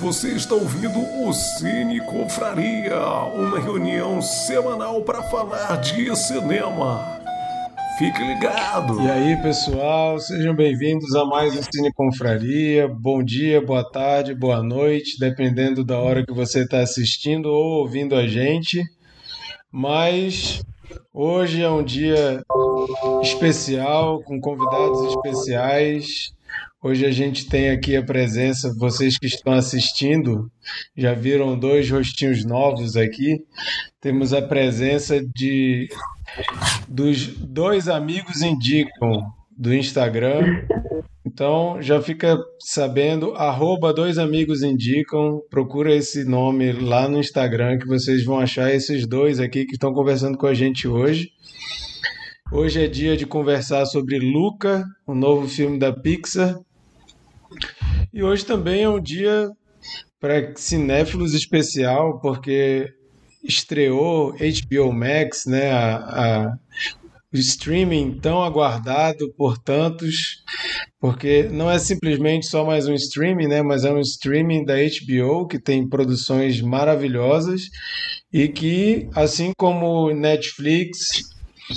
Você está ouvindo o Cine Confraria, uma reunião semanal para falar de cinema. Fique ligado! E aí, pessoal, sejam bem-vindos a mais um Cine Confraria. Bom dia, boa tarde, boa noite, dependendo da hora que você está assistindo ou ouvindo a gente. Mas hoje é um dia especial, com convidados especiais. Hoje a gente tem aqui a presença, vocês que estão assistindo, já viram dois rostinhos novos aqui. Temos a presença de dos dois amigos indicam do Instagram. Então já fica sabendo, arroba dois amigos indicam, procura esse nome lá no Instagram que vocês vão achar esses dois aqui que estão conversando com a gente hoje. Hoje é dia de conversar sobre Luca, o novo filme da Pixar. E hoje também é um dia para cinéfilos especial, porque estreou HBO Max, né, a, a, o streaming tão aguardado por tantos, porque não é simplesmente só mais um streaming, né, mas é um streaming da HBO que tem produções maravilhosas e que, assim como Netflix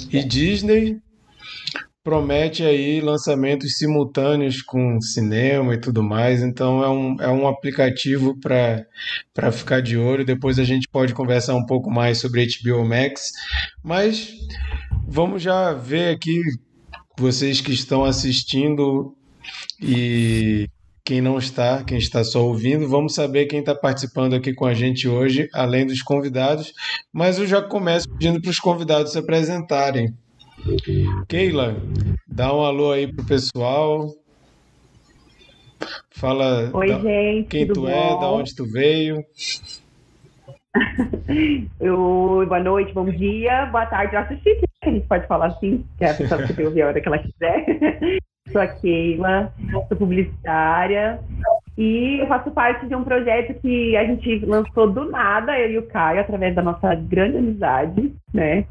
e Disney, promete aí lançamentos simultâneos com cinema e tudo mais, então é um, é um aplicativo para ficar de olho. Depois a gente pode conversar um pouco mais sobre HBO Max, mas vamos já ver aqui vocês que estão assistindo e quem não está, quem está só ouvindo, vamos saber quem está participando aqui com a gente hoje, além dos convidados. Mas eu já começo pedindo para os convidados se apresentarem. Keila, dá um alô aí pro pessoal. Fala Oi, da, gente, quem tu bom? é, da onde tu veio. Eu, boa noite, bom dia, boa tarde. Eu assisti, a gente pode falar assim, que a pessoa que ouvir a hora que ela quiser. Sou a Keila, sou publicitária e eu faço parte de um projeto que a gente lançou do nada, eu e o Caio, através da nossa grande amizade, né?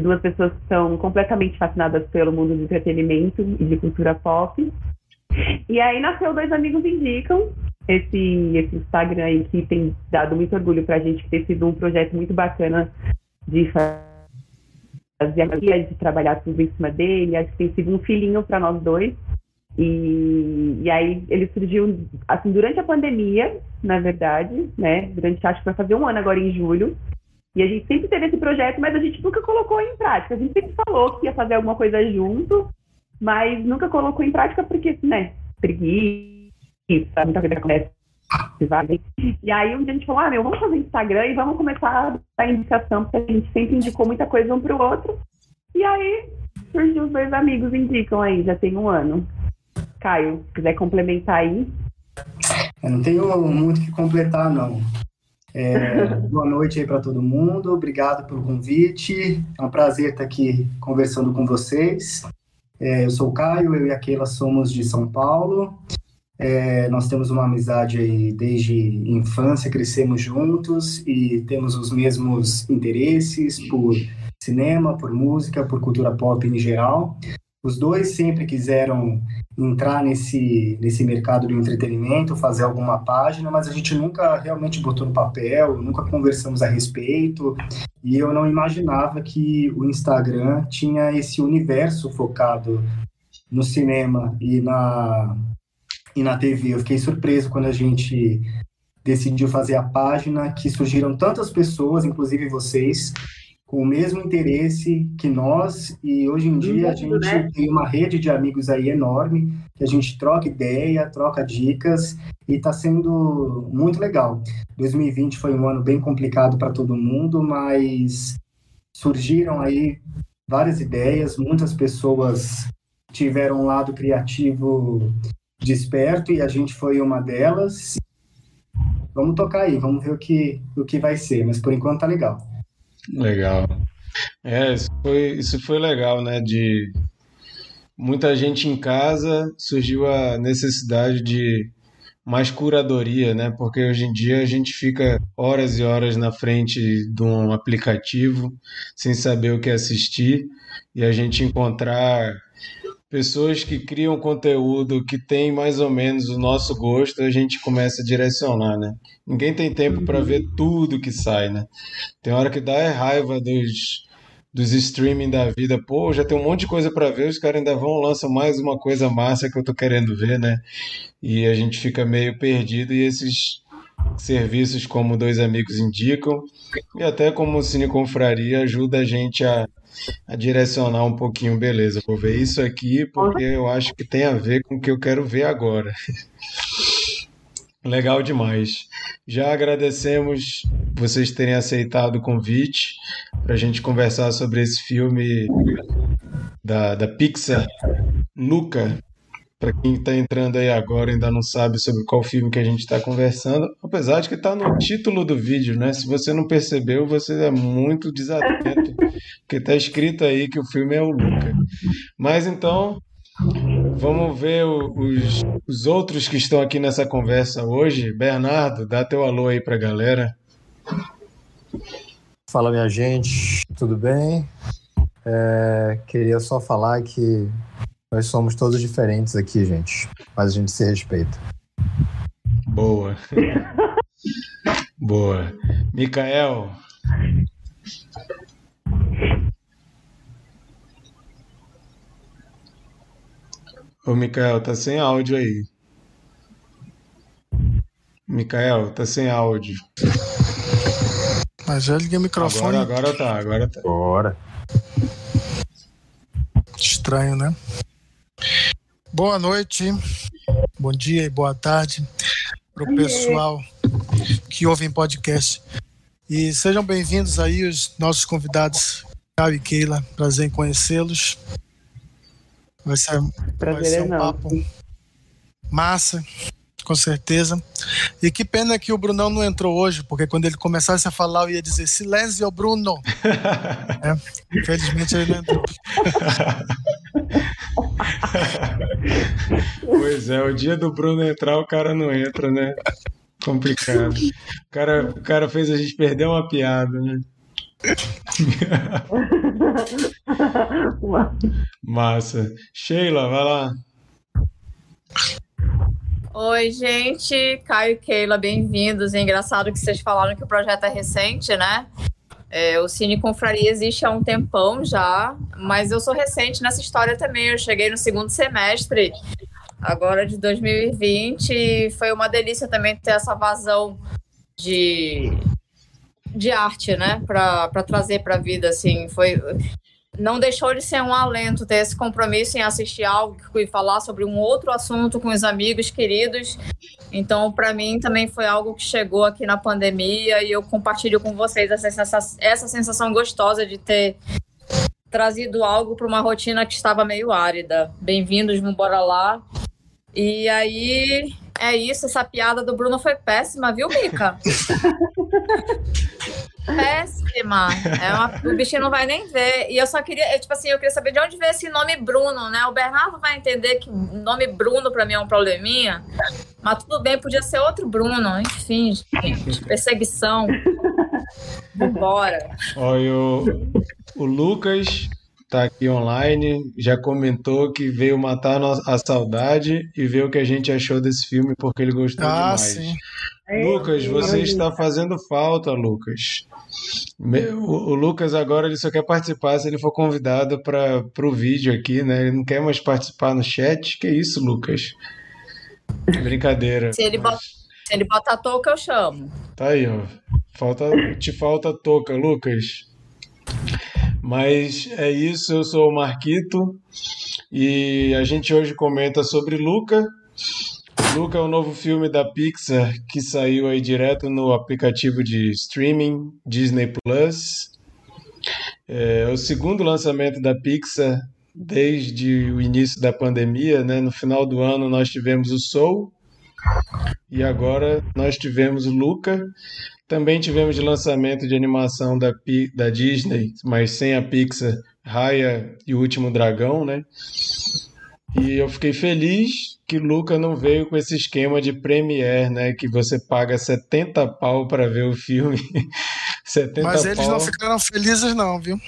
De duas pessoas que são completamente fascinadas pelo mundo do entretenimento e de cultura pop. E aí nasceu Dois Amigos Indicam, esse, esse Instagram aí que tem dado muito orgulho pra gente, que tem sido um projeto muito bacana de fazer de trabalhar tudo em cima dele, acho que tem sido um filhinho para nós dois. E, e aí ele surgiu assim durante a pandemia, na verdade, né? Durante acho que vai fazer um ano agora em julho. E a gente sempre teve esse projeto, mas a gente nunca colocou em prática. A gente sempre falou que ia fazer alguma coisa junto, mas nunca colocou em prática porque, né, preguiça, muita coisa acontece. E aí um dia a gente falou, ah, meu, vamos fazer Instagram e vamos começar a dar indicação, porque a gente sempre indicou muita coisa um pro outro. E aí surgiu os dois amigos indicam aí, já tem um ano. Caio, se quiser complementar aí. Eu não tenho muito que completar, não. É, boa noite aí para todo mundo, obrigado pelo convite. É um prazer estar aqui conversando com vocês. É, eu sou o Caio, eu e a Keila somos de São Paulo. É, nós temos uma amizade aí desde infância, crescemos juntos e temos os mesmos interesses por cinema, por música, por cultura pop em geral. Os dois sempre quiseram entrar nesse, nesse mercado do entretenimento, fazer alguma página, mas a gente nunca realmente botou no papel, nunca conversamos a respeito, e eu não imaginava que o Instagram tinha esse universo focado no cinema e na, e na TV. Eu fiquei surpreso quando a gente decidiu fazer a página, que surgiram tantas pessoas, inclusive vocês, com o mesmo interesse que nós, e hoje em dia a gente né? tem uma rede de amigos aí enorme, que a gente troca ideia, troca dicas, e está sendo muito legal. 2020 foi um ano bem complicado para todo mundo, mas surgiram aí várias ideias, muitas pessoas tiveram um lado criativo desperto, e a gente foi uma delas. Vamos tocar aí, vamos ver o que, o que vai ser, mas por enquanto tá legal. Legal. É, isso foi, isso foi legal, né? De muita gente em casa, surgiu a necessidade de mais curadoria, né? Porque hoje em dia a gente fica horas e horas na frente de um aplicativo sem saber o que assistir e a gente encontrar pessoas que criam conteúdo que tem mais ou menos o nosso gosto, a gente começa a direcionar, né? Ninguém tem tempo para ver tudo que sai, né? Tem hora que dá é raiva dos dos streaming da vida. Pô, já tem um monte de coisa para ver, os caras ainda vão lançam mais uma coisa massa que eu tô querendo ver, né? E a gente fica meio perdido e esses serviços como Dois Amigos indicam e até como o Cine Confraria ajuda a gente a, a direcionar um pouquinho, beleza, vou ver isso aqui porque eu acho que tem a ver com o que eu quero ver agora. Legal demais. Já agradecemos vocês terem aceitado o convite para a gente conversar sobre esse filme da, da Pixar, Luca, para quem está entrando aí agora ainda não sabe sobre qual filme que a gente está conversando, apesar de que está no título do vídeo, né? Se você não percebeu, você é muito desatento, porque está escrito aí que o filme é o Luca. Mas então, vamos ver os, os outros que estão aqui nessa conversa hoje. Bernardo, dá teu alô aí para a galera. Fala, minha gente, tudo bem? É, queria só falar que nós somos todos diferentes aqui, gente, mas a gente se respeita. Boa. Boa. Micael. Ô, Micael, tá sem áudio aí. Micael, tá sem áudio. Mas já liguei o microfone. Agora, agora tá, agora tá. Bora. Estranho, né? Boa noite, bom dia e boa tarde para o pessoal que ouve em podcast. E sejam bem-vindos aí os nossos convidados, Caio e Keila. Prazer em conhecê-los. Vai ser, vai ser é um papo massa, com certeza. E que pena que o Brunão não entrou hoje, porque quando ele começasse a falar, eu ia dizer silêncio, Bruno. É, infelizmente ele não entrou. Pois é, o dia do Bruno entrar, o cara não entra, né? Complicado. O cara, o cara fez a gente perder uma piada, né? Massa. Sheila, vai lá. Oi, gente. Caio e Keila, bem-vindos. É engraçado que vocês falaram que o projeto é recente, né? É, o Cine Confraria existe há um tempão já, mas eu sou recente nessa história também. Eu cheguei no segundo semestre, agora de 2020, e foi uma delícia também ter essa vazão de, de arte, né? Para trazer para a vida, assim. Foi, não deixou de ser um alento ter esse compromisso em assistir algo e falar sobre um outro assunto com os amigos queridos. Então, para mim, também foi algo que chegou aqui na pandemia e eu compartilho com vocês essa sensação, essa sensação gostosa de ter trazido algo para uma rotina que estava meio árida. Bem-vindos, bora lá. E aí, é isso, essa piada do Bruno foi péssima, viu, Mica? Péssima. É uma, o bichinho não vai nem ver. E eu só queria, eu, tipo assim, eu queria saber de onde veio esse nome Bruno, né? O Bernardo vai entender que o nome Bruno pra mim é um probleminha. Mas tudo bem, podia ser outro Bruno. Enfim, gente, perseguição. Vambora. Olha, o, o Lucas tá aqui online, já comentou que veio matar a saudade e ver o que a gente achou desse filme porque ele gostou Ah, demais. sim. Lucas, você está fazendo falta, Lucas. O, Lucas agora ele só quer participar se ele for convidado para o vídeo aqui, né? Ele não quer mais participar no chat. Que isso, Lucas? Brincadeira. Se ele, bota, se ele botar touca, eu chamo. Tá aí, ó. Falta, te falta touca, Lucas. Mas é isso, eu sou o Marquito e a gente hoje comenta sobre Luca. Luca é o novo filme da Pixar que saiu aí direto no aplicativo de streaming Disney Plus. É o segundo lançamento da Pixar desde o início da pandemia, né? No final do ano nós tivemos o Soul e agora nós tivemos o Luca. Também tivemos de lançamento de animação da, da Disney, mas sem a Pixar, Raya e o Último Dragão, né? E eu fiquei feliz que Luca não veio com esse esquema de Premiere, né? Que você paga 70 pau para ver o filme. 70 Mas eles pau. não ficaram felizes, não, viu?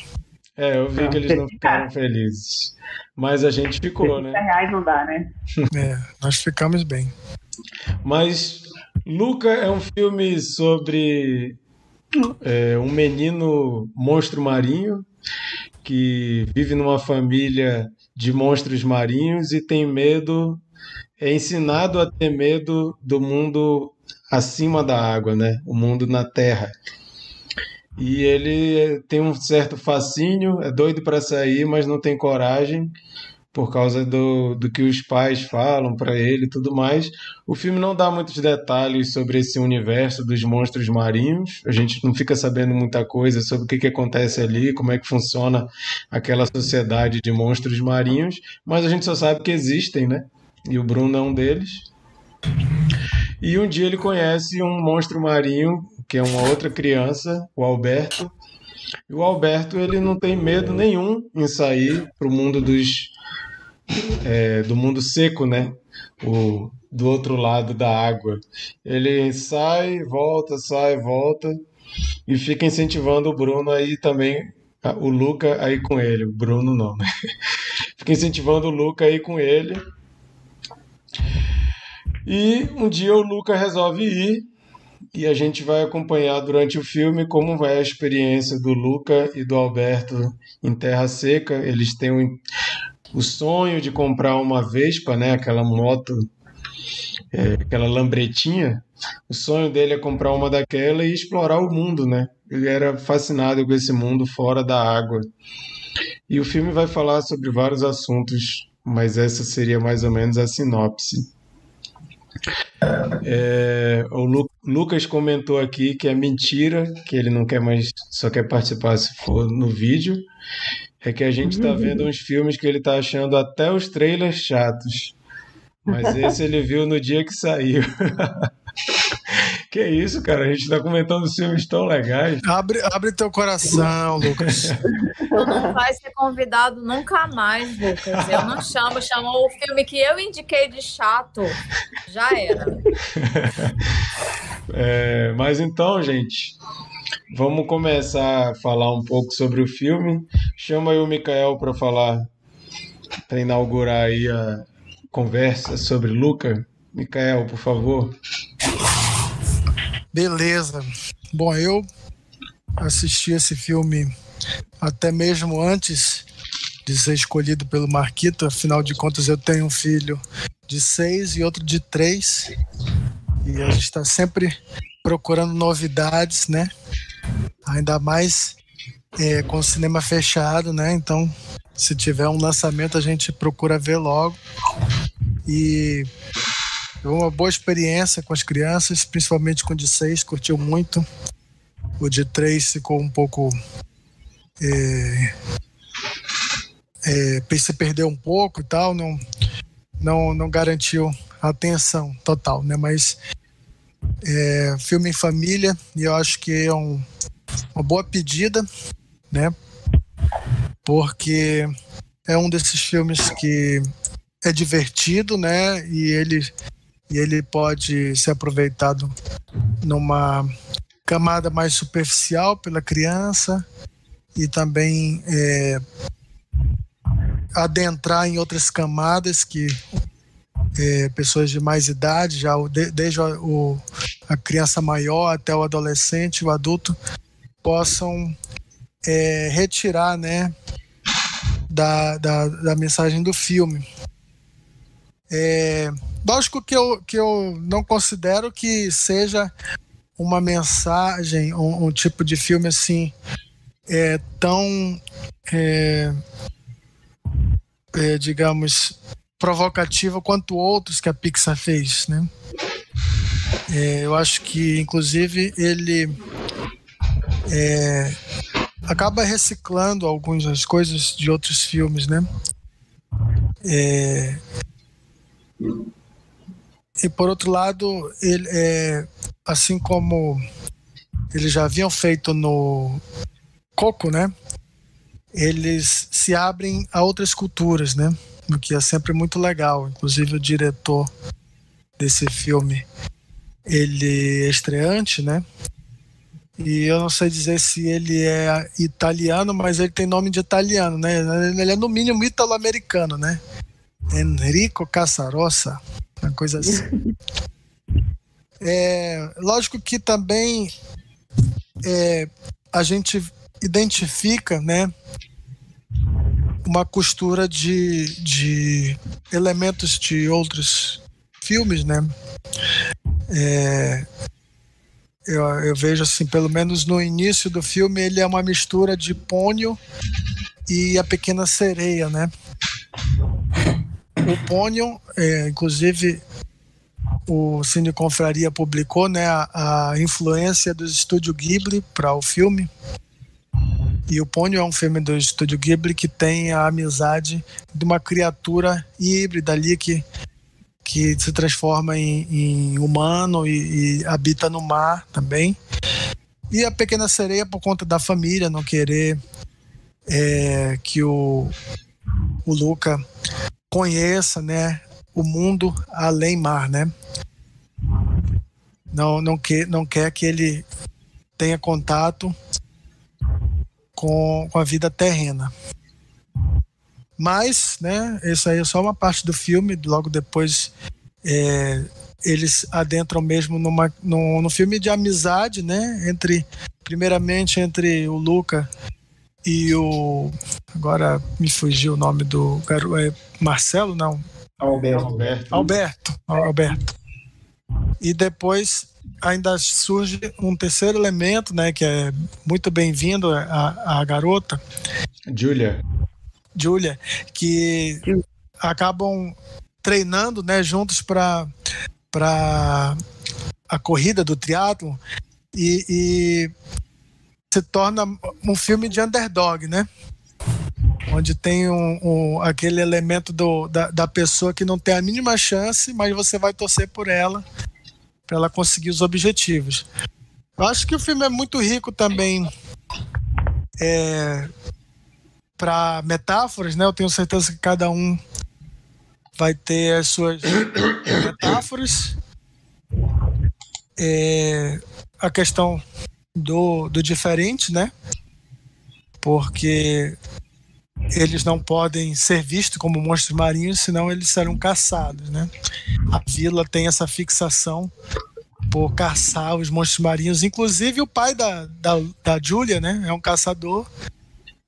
É, eu vi que eles não ficaram felizes. Mas a gente ficou, né? reais não dá, né? É, nós ficamos bem. Mas Luca é um filme sobre é, um menino monstro marinho que vive numa família de monstros marinhos e tem medo, é ensinado a ter medo do mundo acima da água, né? O mundo na terra. E ele tem um certo fascínio, é doido para sair, mas não tem coragem por causa do, do que os pais falam para ele e tudo mais. O filme não dá muitos detalhes sobre esse universo dos monstros marinhos. A gente não fica sabendo muita coisa sobre o que, que acontece ali, como é que funciona aquela sociedade de monstros marinhos, mas a gente só sabe que existem, né? E o Bruno é um deles. E um dia ele conhece um monstro marinho, que é uma outra criança, o Alberto. E o Alberto ele não tem medo nenhum em sair para o mundo dos é, do mundo seco, né? O, do outro lado da água. Ele sai, volta, sai, volta e fica incentivando o Bruno aí também, o Luca aí com ele. O Bruno não, né? Fica incentivando o Luca aí com ele. E um dia o Luca resolve ir e a gente vai acompanhar durante o filme como vai a experiência do Luca e do Alberto em Terra Seca. Eles têm um, o sonho de comprar uma Vespa, né, aquela moto, é, aquela lambretinha. O sonho dele é comprar uma daquela e explorar o mundo, né? Ele era fascinado com esse mundo fora da água. E o filme vai falar sobre vários assuntos, mas essa seria mais ou menos a sinopse. É, o Lu, Lucas comentou aqui que é mentira, que ele não quer mais, só quer participar se for no vídeo é que a gente está vendo uns filmes que ele está achando até os trailers chatos. Mas esse ele viu no dia que saiu. que isso, cara? A gente está comentando filmes tão legais. Abre, abre teu coração, Lucas. Tu não vai ser convidado nunca mais, Lucas. Eu não chamo, chamou o filme que eu indiquei de chato. Já era. É, mas então, gente, Vamos começar a falar um pouco sobre o filme. Chama aí o Mikael para falar, para inaugurar aí a conversa sobre Luca. Mikael, por favor. Beleza. Bom, eu assisti esse filme até mesmo antes de ser escolhido pelo Marquito. Afinal de contas, eu tenho um filho de seis e outro de três. E a gente está sempre procurando novidades, né? Ainda mais é, com o cinema fechado, né? Então, se tiver um lançamento, a gente procura ver logo. E uma boa experiência com as crianças, principalmente com o de seis, curtiu muito. O de três ficou um pouco. É, é, se perdeu um pouco e tal, não, não, não garantiu a atenção total, né? Mas é, filme em família, e eu acho que é um, uma boa pedida, né? Porque é um desses filmes que é divertido, né? E ele, e ele pode ser aproveitado numa camada mais superficial pela criança e também é, adentrar em outras camadas que é, pessoas de mais idade, já desde o, a criança maior até o adolescente, o adulto, possam é, retirar né, da, da, da, mensagem do filme. É, lógico que eu, que eu não considero que seja uma mensagem, um, um tipo de filme assim, é, tão, é, é, digamos, provocativa quanto outros que a Pixar fez, né? É, eu acho que, inclusive, ele é, acaba reciclando algumas coisas de outros filmes, né? É, e por outro lado, ele, é, assim como eles já haviam feito no Coco, né? Eles se abrem a outras culturas, né? Que é sempre muito legal. Inclusive o diretor desse filme, ele é estreante, né? E eu não sei dizer se ele é italiano, mas ele tem nome de italiano, né? Ele é no mínimo italo-americano, né? Enrico Casarossa, uma coisa assim. É, lógico que também é, a gente identifica, né? Uma costura de, de elementos de outros filmes, né? É, eu, eu, vejo assim, pelo menos no início do filme, ele é uma mistura de Pônio e a Pequena Sereia, né? O Pônio, é, inclusive, o Cine Confraria publicou, né, a, a influência do estúdio Ghibli para o filme. E o Pônio é um filme do estúdio Ghibli que tem a amizade de uma criatura híbrida ali que que se transforma em, em humano e, e, habita no mar também. E a pequena sereia, por conta da família, não querer é, que o, o Luca conheça né, o mundo além mar, né? Não, não, que, não quer que ele tenha contato com, com a vida terrena. Mas, né, isso aí é só uma parte do filme, logo depois é, eles adentram mesmo numa, no, no filme de amizade, né, entre, primeiramente entre o Luca e o, agora me fugiu o nome do garoto, é Marcelo, não? Alberto. Alberto. Alberto. Alberto. E depois ainda surge um terceiro elemento, né, que é muito bem-vindo a, a garota. Julia. Julia, que acabam treinando, né, juntos para para a corrida do triatlo e, e, se torna um filme de underdog, né? Onde tem um, um, aquele elemento do, da, da pessoa que não tem a mínima chance, mas você vai torcer por ela para ela conseguir os objetivos. Eu acho que o filme é muito rico também é, para metáforas, né? Eu tenho certeza que cada um vai ter as suas metáforas. É, a questão do, do diferente, né? Porque eles não podem ser vistos como monstros marinhos, senão eles serão caçados, né? A vila tem essa fixação por caçar os monstros marinhos. Inclusive o pai da, da, da Julia, né? É um caçador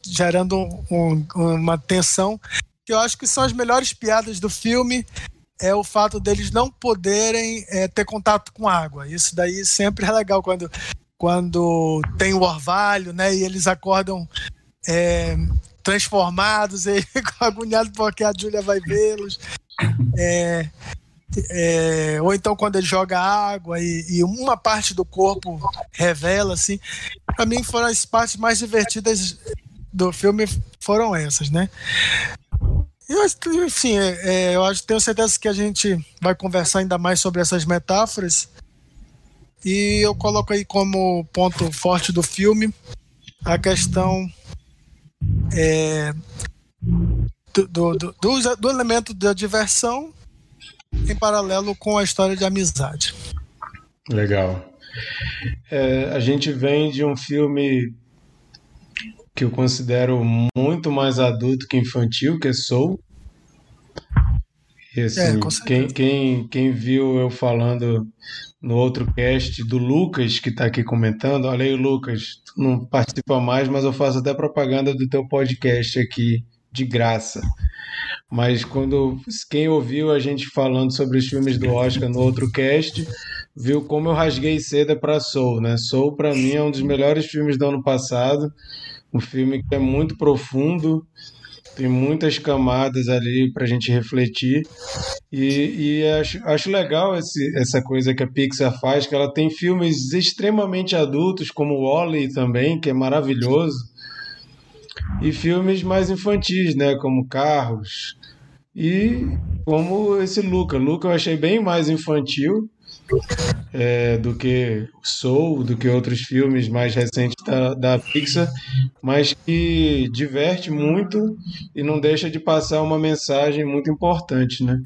gerando um, uma tensão que eu acho que são as melhores piadas do filme é o fato deles não poderem é, ter contato com água. Isso daí sempre é legal quando, quando tem o orvalho, né? E eles acordam é, transformados e ficam agoniados porque a Júlia vai vê-los. É, é, ou então quando ele joga água e, e, uma parte do corpo revela, assim. Para mim foram as partes mais divertidas do filme foram essas, né? Eu, enfim, é, é, eu acho, tenho certeza que a gente vai conversar ainda mais sobre essas metáforas. E eu coloco aí como ponto forte do filme a questão é, do, do, do, do, elemento da diversão em paralelo com a história de amizade. Legal. É, a gente vem de um filme que eu considero muito mais adulto que infantil, que é Soul. E assim, é, quem, quem, quem viu eu falando no outro cast do Lucas, que está aqui comentando, olha aí, Lucas, tu não participa mais, mas eu faço até propaganda do teu podcast aqui, de graça. Mas quando quem ouviu a gente falando sobre os filmes do Oscar no outro cast, viu como eu rasguei seda para Soul, né? Soul para mim é um dos melhores filmes do ano passado um filme que é muito profundo, tem muitas camadas ali para a gente refletir. E, e acho, acho legal esse, essa coisa que a Pixar faz, que ela tem filmes extremamente adultos, como Wally também, que é maravilhoso, e filmes mais infantis, né, como Carros. E como esse Luca. Luca eu achei bem mais infantil, é, do que Soul, do que outros filmes mais recentes da, da Pixar, mas que diverte muito e não deixa de passar uma mensagem muito importante, né?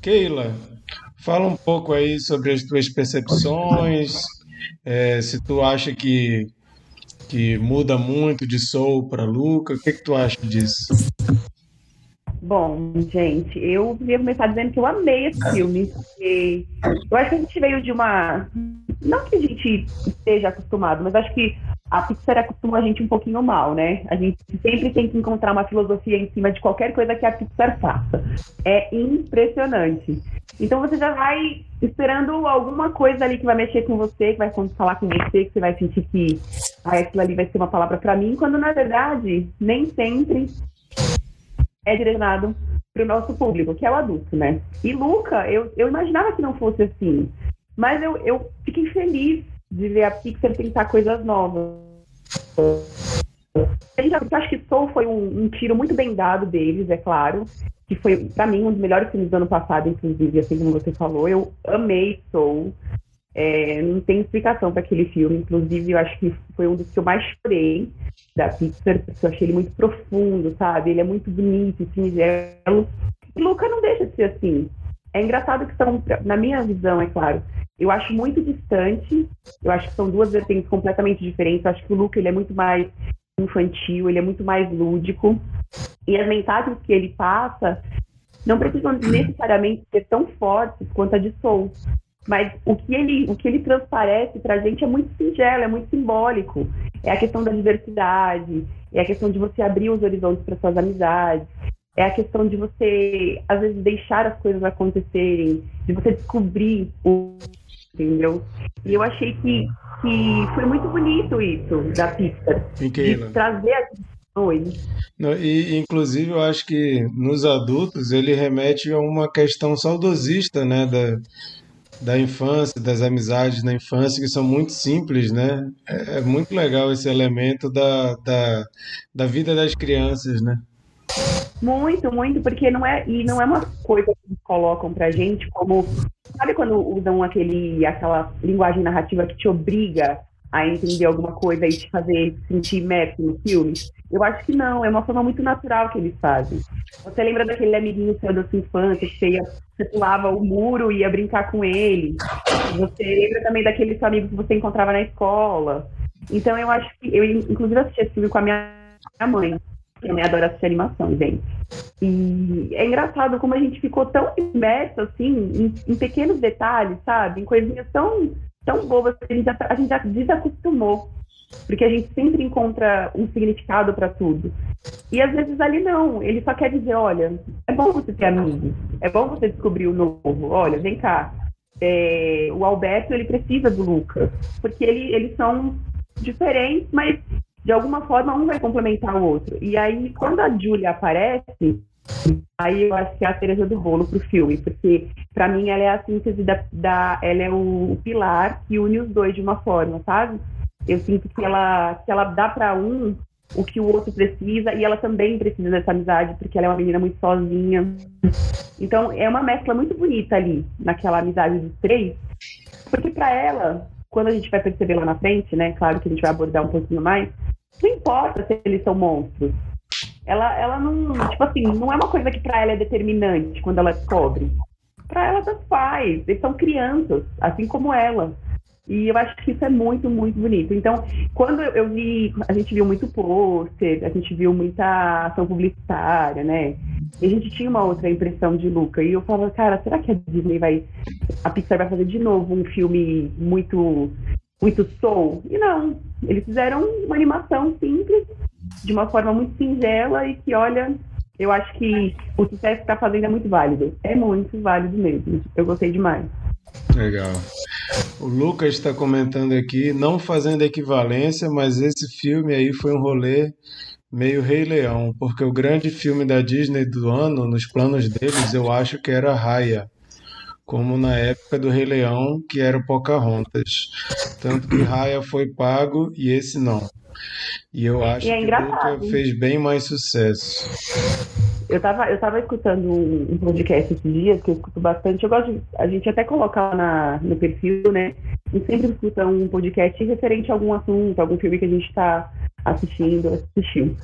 Keila, fala um pouco aí sobre as tuas percepções, é, se tu acha que, que muda muito de Soul para Luca, o que, que tu acha disso? Bom, gente, eu queria começar dizendo que eu amei esse filme, eu acho que a gente veio de uma. Não que a gente esteja acostumado, mas acho que a Pixar acostuma a gente um pouquinho mal, né? A gente sempre tem que encontrar uma filosofia em cima de qualquer coisa que a Pixar faça. É impressionante. Então você já vai esperando alguma coisa ali que vai mexer com você, que vai falar com você, que você vai sentir que ah, aquilo ali vai ser uma palavra para mim, quando na verdade nem sempre é direcionado para o nosso público, que é o adulto, né? E Luca, eu, eu imaginava que não fosse assim, mas eu, eu fiquei feliz de ver a Pixar tentar coisas novas. Eu acho que Soul foi um, um tiro muito bem dado deles, é claro, que foi, para mim, um dos melhores filmes do ano passado, inclusive, assim como você falou. Eu amei Soul. É, não tem explicação para aquele filme. Inclusive, eu acho que foi um dos que eu mais chorei da Pixar, porque eu achei ele muito profundo, sabe? Ele é muito bonito, singelo. E Luca não deixa de ser assim. É engraçado que são, na minha visão, é claro, eu acho muito distante. Eu acho que são duas vertentes completamente diferentes. Eu acho que o Luca ele é muito mais infantil, ele é muito mais lúdico. E as mensagens que ele passa não precisam necessariamente ser tão fortes quanto a de Soul. Mas o que ele, o que ele transparece para a gente é muito singelo, é muito simbólico. É a questão da diversidade, é a questão de você abrir os horizontes para suas amizades, é a questão de você, às vezes, deixar as coisas acontecerem, de você descobrir o. Entendeu? E eu achei que, que foi muito bonito isso da Pixar. De trazer as questões. E, inclusive, eu acho que nos adultos ele remete a uma questão saudosista, né? Da da infância, das amizades na infância, que são muito simples, né? É, é muito legal esse elemento da, da, da vida das crianças, né? Muito, muito, porque não é, e não é uma coisa que colocam pra gente como. Sabe quando usam aquele, aquela linguagem narrativa que te obriga a entender alguma coisa e te fazer sentir imerso no filme? Eu acho que não, é uma forma muito natural que eles fazem. Você lembra daquele amiguinho seu da sua infância que você, ia, você pulava o muro e ia brincar com ele? Você lembra também daquele seu amigo que você encontrava na escola? Então eu acho que eu inclusive assisti esse filme com a minha mãe, que também adora assistir animação, gente. E é engraçado como a gente ficou tão imerso assim em, em pequenos detalhes, sabe? Em coisinhas tão tão bobas que a gente já, a gente já desacostumou porque a gente sempre encontra um significado para tudo. E às vezes ali não, ele só quer dizer, olha, é bom você ter amigos, é bom você descobrir o novo, olha, vem cá. É, o Alberto, ele precisa do Lucas, porque ele, eles são diferentes, mas de alguma forma um vai complementar o outro. E aí, quando a Julia aparece, aí eu acho que é a cereja do bolo pro filme, porque para mim ela é a síntese da, da ela é o, pilar que une os dois de uma forma, sabe? Eu sinto que ela, que ela dá para um o que o outro precisa e ela também precisa dessa amizade porque ela é uma menina muito sozinha. Então é uma mescla muito bonita ali naquela amizade dos três, porque para ela, quando a gente vai perceber lá na frente, né, claro que a gente vai abordar um pouquinho mais, não importa se eles são monstros. Ela, ela não, tipo assim, não é uma coisa que para ela é determinante quando ela descobre. Para ela tanto faz, eles são crianças, assim como ela. E eu acho que isso é muito, muito bonito. Então, quando eu vi, a gente viu muito pôster, a gente viu muita ação publicitária, né? E a gente tinha uma outra impressão de Luca. E eu falava, cara, será que a Disney vai. A Pixar vai fazer de novo um filme muito. Muito soul? E não. Eles fizeram uma animação simples, de uma forma muito singela e que, olha, eu acho que o sucesso que está fazendo é muito válido. É muito válido mesmo. Eu gostei demais. Legal. O Lucas está comentando aqui, não fazendo equivalência, mas esse filme aí foi um rolê meio Rei Leão, porque o grande filme da Disney do ano, nos planos deles, eu acho que era Raya, como na época do Rei Leão, que era Pocahontas. Tanto que Raya foi pago e esse não. E eu acho e é que Luca fez bem mais sucesso. Eu tava, eu tava escutando um, podcast esses dias, que eu escuto bastante. Eu gosto de, a gente até colocar na, no perfil, né? Gente sempre escuta um podcast referente a algum assunto, algum filme que a gente está assistindo, assistiu.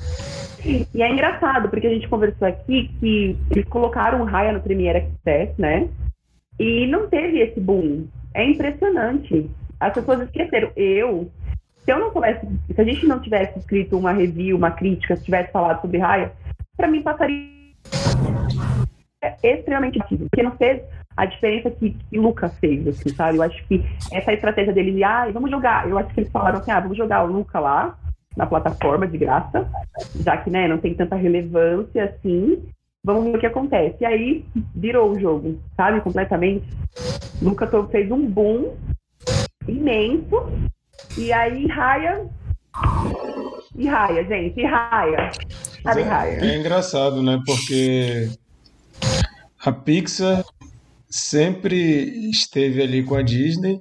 E é engraçado, porque a gente conversou aqui que eles colocaram Raya no Premiere Access, né? E não teve esse boom. É impressionante. as pessoas esqueceram. Eu, se eu não tivesse, se a gente não tivesse escrito uma review, uma crítica, se tivesse falado sobre Raya, para mim passaria extremamente ativo, porque não fez a diferença que, que Lucas fez, assim, sabe? Eu acho que essa estratégia deles de, ah, vamos jogar, eu acho que eles falaram assim, ah, vamos jogar o Luca lá, na plataforma de graça, já que, né, não tem tanta relevância assim, vamos ver o que acontece. E aí virou o jogo, sabe, completamente. Luca fez um boom imenso, e aí Raya. E Raya, gente, e Raya. Sabe, é, Raya? É engraçado, né? Porque a Pixar sempre esteve ali com a Disney,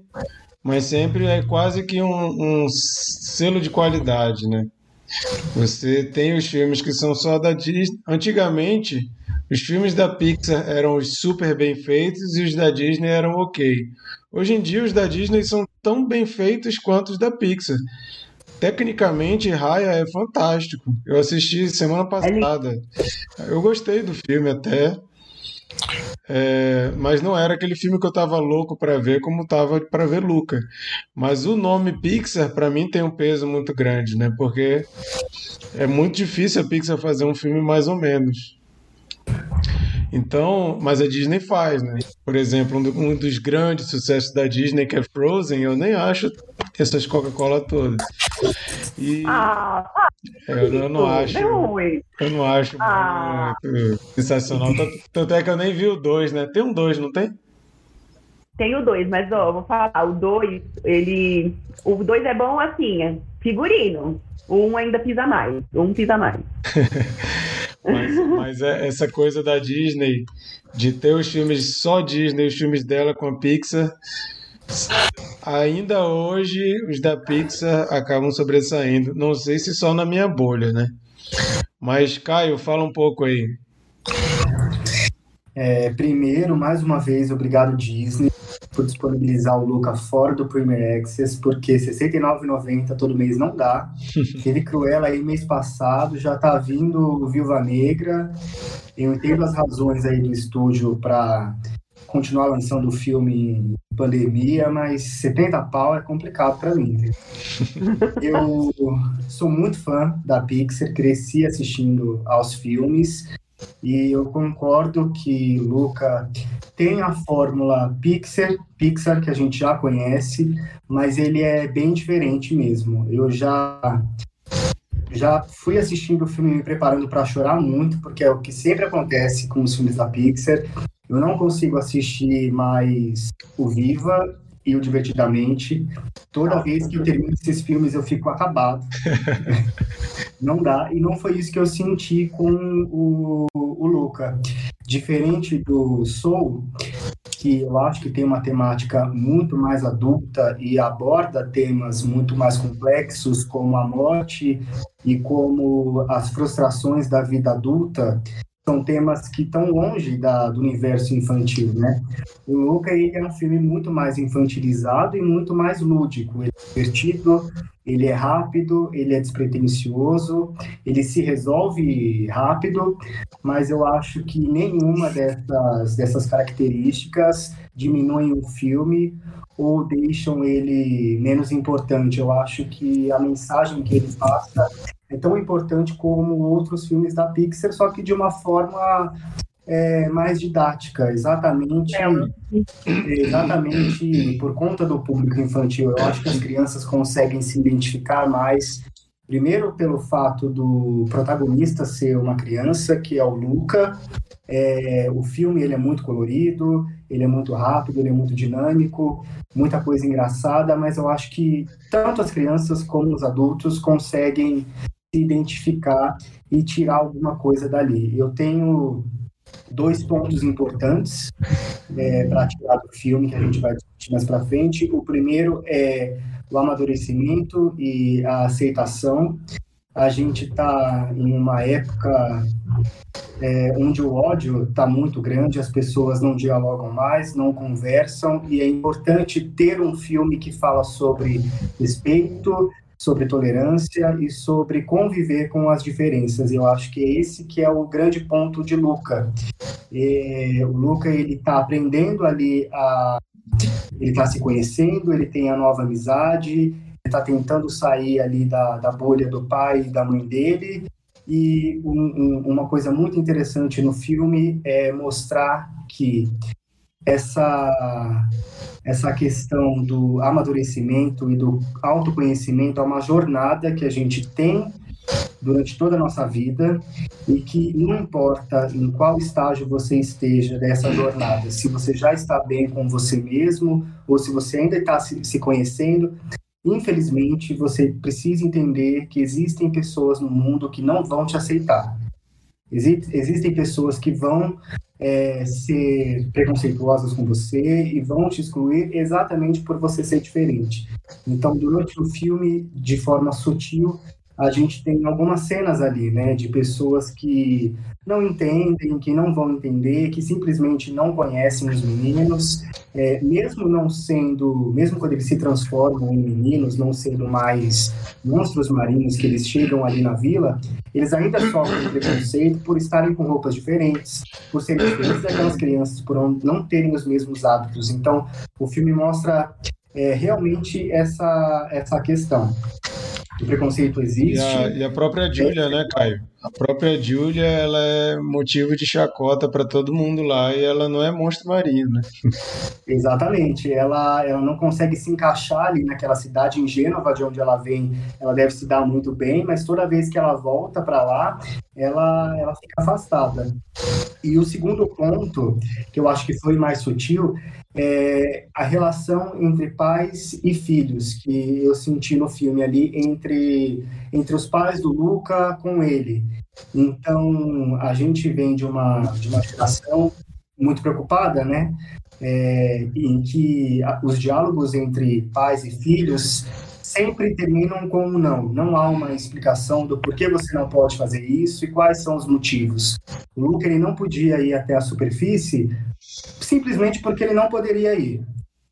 mas sempre é quase que um, um selo de qualidade, né? Você tem os filmes que são só da Disney. Antigamente, os filmes da Pixar eram super bem feitos e os da Disney eram ok. Hoje em dia, os da Disney são tão bem feitos quanto os da Pixar. Tecnicamente, Raya é fantástico. Eu assisti semana passada. Eu gostei do filme até. É, mas não era aquele filme que eu tava louco para ver, como tava para ver Luca. Mas o nome Pixar para mim tem um peso muito grande, né? Porque é muito difícil a Pixar fazer um filme mais ou menos. Então, mas a Disney faz, né? Por exemplo, um, dos grandes sucessos da Disney, que é Frozen, eu nem acho essas Coca-Cola todas. E ah, eu, eu não acho. Eu não acho ah. sensacional. Tanto é que eu nem vi o 2, né? Tem um 2, não tem? Tem o 2, mas ó, vou falar, o 2, ele. O 2 é bom assim, é figurino. Um ainda pisa mais. Um pisa mais. Mas, mas é essa coisa da Disney, de ter os filmes só Disney, os filmes dela com a Pixar, ainda hoje os da Pixar acabam sobressaindo. Não sei se só na minha bolha, né? Mas, Caio, fala um pouco aí. É, primeiro, mais uma vez, obrigado Disney por disponibilizar o Luca fora do Premier Access, porque R$ 69,90 todo mês não dá. Teve Cruella aí mês passado, já tá vindo Viúva Negra. Eu entendo as razões aí do estúdio para continuar lançando o filme em pandemia, mas 70 pau é complicado para mim. Eu sou muito fã da Pixar, cresci assistindo aos filmes. E eu concordo que Luca tem a fórmula Pixar, Pixar que a gente já conhece, mas ele é bem diferente mesmo. Eu já já fui assistindo o filme me preparando para chorar muito, porque é o que sempre acontece com os filmes da Pixar. Eu não consigo assistir mais o Viva e o Divertidamente. Toda vez que eu termino esses filmes, eu fico acabado. não dá. E não foi isso que eu senti com o, o Luca. Diferente do Soul, que eu acho que tem uma temática muito mais adulta e aborda temas muito mais complexos, como a morte e como as frustrações da vida adulta, são temas que estão longe da, do universo infantil, né? O Luca ele é um filme muito mais infantilizado e muito mais lúdico. Ele é divertido, ele é rápido, ele é despretensioso, ele se resolve rápido, mas eu acho que nenhuma dessas, dessas características diminuem o filme ou deixam ele menos importante. Eu acho que a mensagem que ele passa é tão importante como outros filmes da Pixar, só que de uma forma é, mais didática, exatamente, é. exatamente por conta do público infantil. Eu acho que as crianças conseguem se identificar mais, primeiro pelo fato do protagonista ser uma criança, que é o Luca. É, o filme ele é muito colorido, ele é muito rápido, ele é muito dinâmico, muita coisa engraçada, mas eu acho que tanto as crianças como os adultos conseguem se identificar e tirar alguma coisa dali. Eu tenho dois pontos importantes é, para tirar do filme que a gente vai discutir mais para frente. O primeiro é o amadurecimento e a aceitação. A gente está em uma época é, onde o ódio está muito grande, as pessoas não dialogam mais, não conversam, e é importante ter um filme que fala sobre respeito, sobre tolerância e sobre conviver com as diferenças. Eu acho que é esse que é o grande ponto de Luca. E, o Luca ele está aprendendo ali a ele está se conhecendo, ele tem a nova amizade, ele está tentando sair ali da, da bolha do pai e da mãe dele. E um, um, uma coisa muito interessante no filme é mostrar que essa essa questão do amadurecimento e do autoconhecimento é uma jornada que a gente tem durante toda a nossa vida e que não importa em qual estágio você esteja dessa jornada, se você já está bem com você mesmo ou se você ainda está se, se conhecendo, infelizmente você precisa entender que existem pessoas no mundo que não vão te aceitar. Existem pessoas que vão é, ser preconceituosas com você e vão te excluir exatamente por você ser diferente. Então, durante o filme, de forma sutil, a gente tem algumas cenas ali, né, de pessoas que não entendem, que não vão entender, que simplesmente não conhecem os meninos, é, mesmo não sendo, mesmo quando eles se transformam em meninos, não sendo mais monstros marinhos que eles chegam ali na vila, eles ainda sofrem preconceito por estarem com roupas diferentes, por serem diferentes daquelas crianças, por não terem os mesmos hábitos. Então, o filme mostra é, realmente essa, essa questão o preconceito existe. E a, e a própria Júlia, né, Caio? A própria Júlia, ela é motivo de chacota para todo mundo lá e ela não é monstro marinho, né? Exatamente. Ela, ela não consegue se encaixar ali naquela cidade em Gênova, de onde ela vem. Ela deve se dar muito bem, mas toda vez que ela volta para lá, ela, ela fica afastada. E o segundo ponto, que eu acho que foi mais sutil, é a relação entre pais e filhos, que eu senti no filme ali, entre, entre os pais do Luca com ele. Então, a gente vem de uma, de uma geração muito preocupada, né? É, em que os diálogos entre pais e filhos sempre terminam com um não. Não há uma explicação do porquê você não pode fazer isso e quais são os motivos. O Luke ele não podia ir até a superfície simplesmente porque ele não poderia ir.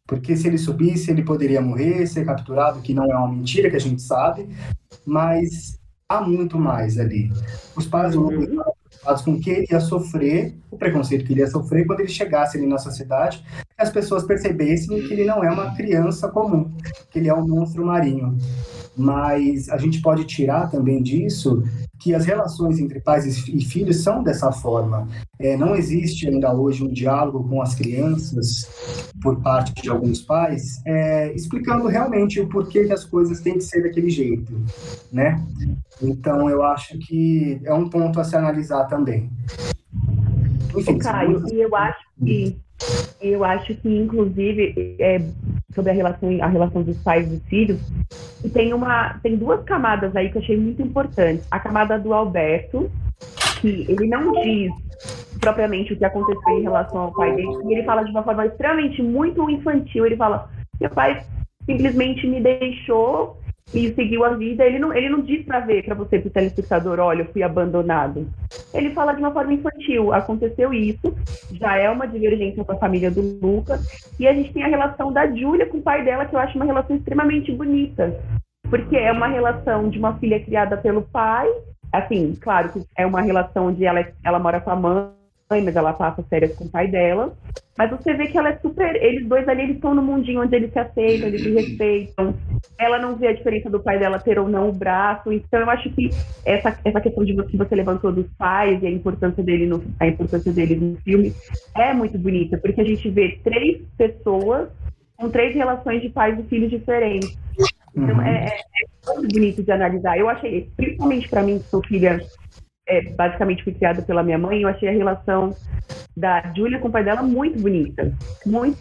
Porque se ele subisse, ele poderia morrer, ser capturado, que não é uma mentira, que a gente sabe, mas há muito mais ali. Os pais do Luke estavam preocupados com o que ele ia sofrer, o preconceito que ele ia sofrer quando ele chegasse ali na sociedade, que as pessoas percebessem que ele não é uma criança comum, que ele é um monstro marinho mas a gente pode tirar também disso que as relações entre pais e filhos são dessa forma. É, não existe ainda hoje um diálogo com as crianças por parte de alguns pais, é, explicando realmente o porquê que as coisas têm que ser daquele jeito, né? Então, eu acho que é um ponto a se analisar também. Enfim, Caio, e eu acho que eu acho que, inclusive, é, sobre a relação, a relação dos pais e dos filhos, tem, uma, tem duas camadas aí que eu achei muito importantes. A camada do Alberto, que ele não diz propriamente o que aconteceu em relação ao pai dele, e ele fala de uma forma extremamente muito infantil. Ele fala: meu pai simplesmente me deixou e seguiu a vida, ele não, ele não diz para ver, para você, para o telespectador, olha, eu fui abandonado. Ele fala de uma forma infantil, aconteceu isso, já é uma divergência com a família do Lucas, e a gente tem a relação da Júlia com o pai dela, que eu acho uma relação extremamente bonita, porque é uma relação de uma filha criada pelo pai, assim, claro que é uma relação onde ela, ela mora com a mãe, mas ela passa férias com o pai dela. Mas você vê que ela é super. Eles dois ali eles estão no mundinho onde eles se aceitam, eles se respeitam. Ela não vê a diferença do pai dela ter ou não o braço. Então eu acho que essa, essa questão de que você levantou dos pais e a importância dele no, a importância dele no filme é muito bonita, porque a gente vê três pessoas com três relações de pais e filhos diferentes. Então uhum. é, é, é muito bonito de analisar. Eu achei, principalmente para mim, que sou filha é, basicamente fui criada pela minha mãe, eu achei a relação da Júlia com o pai dela muito bonita. Muito,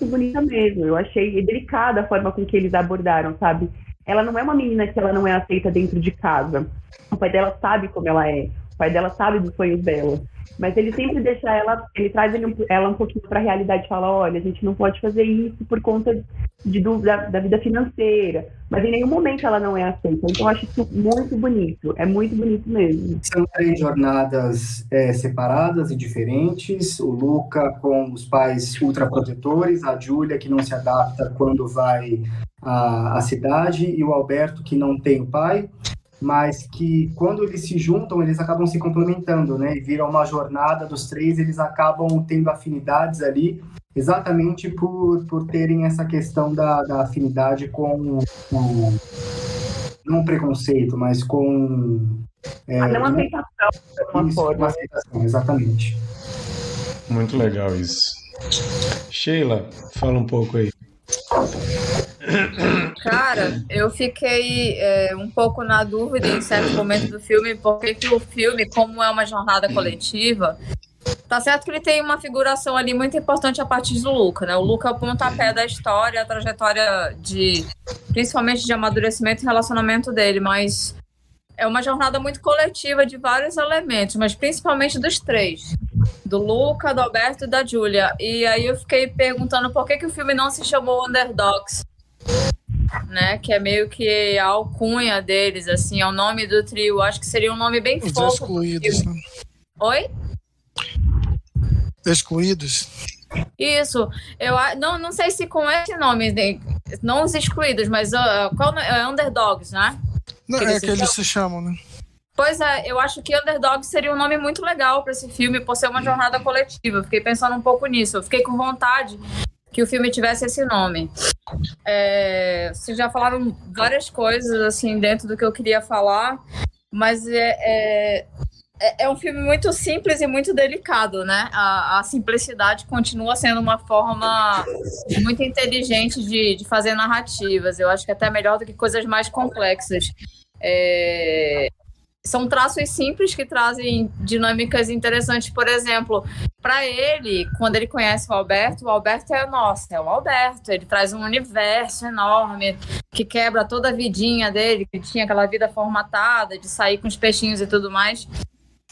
muito bonita mesmo. Eu achei delicada a forma com que eles abordaram, sabe? Ela não é uma menina que ela não é aceita dentro de casa. O pai dela sabe como ela é. O pai dela sabe dos sonhos dela. Mas ele sempre deixa ela, ele traz ela um pouquinho para a realidade fala: olha, a gente não pode fazer isso por conta de, do, da, da, vida financeira. Mas em nenhum momento ela não é aceita. Então eu acho isso muito bonito. É muito bonito mesmo. São três jornadas é, separadas e diferentes. O Luca com os pais ultraprotetores, a Júlia que não se adapta quando vai à, à cidade, e o Alberto que não tem o pai mas que quando eles se juntam, eles acabam se complementando, né? E viram uma jornada dos três, eles acabam tendo afinidades ali exatamente por, por terem essa questão da, da afinidade com, com não preconceito, mas com é, a não aceitação de uma isso, forma. aceitação, exatamente. Muito legal isso. Sheila, fala um pouco aí. Cara, eu fiquei é, um pouco na dúvida em certo momento do filme, porque que o filme, como é uma jornada coletiva, Tá certo que ele tem uma figuração ali muito importante a partir do Luca, né? O Luca é o pontapé da história, a trajetória de, principalmente de amadurecimento e relacionamento dele, mas é uma jornada muito coletiva de vários elementos, mas principalmente dos três. Do Luca, do Alberto e da Julia. E aí eu fiquei perguntando por que, que o filme não se chamou Underdogs. Né, que é meio que a alcunha deles, assim, é o nome do trio. Acho que seria um nome bem Os fofo. Excluídos. Né? Oi? Excluídos. Isso. Eu não, não sei se com esse nome, não os excluídos, mas uh, qual é underdogs, né? Não, que é que eles se chamam, né? Pois é, eu acho que Underdog seria um nome muito legal para esse filme, por ser uma jornada coletiva. Eu fiquei pensando um pouco nisso. Eu fiquei com vontade que o filme tivesse esse nome. É, vocês já falaram várias coisas assim dentro do que eu queria falar, mas é, é, é, é um filme muito simples e muito delicado, né? A, a, simplicidade continua sendo uma forma muito inteligente de, de fazer narrativas. Eu acho que até melhor do que coisas mais complexas. É, são traços simples que trazem dinâmicas interessantes. Por exemplo, para ele, quando ele conhece o Alberto, o Alberto é nossa, é o Alberto. Ele traz um universo enorme que quebra toda a vidinha dele, que tinha aquela vida formatada de sair com os peixinhos e tudo mais.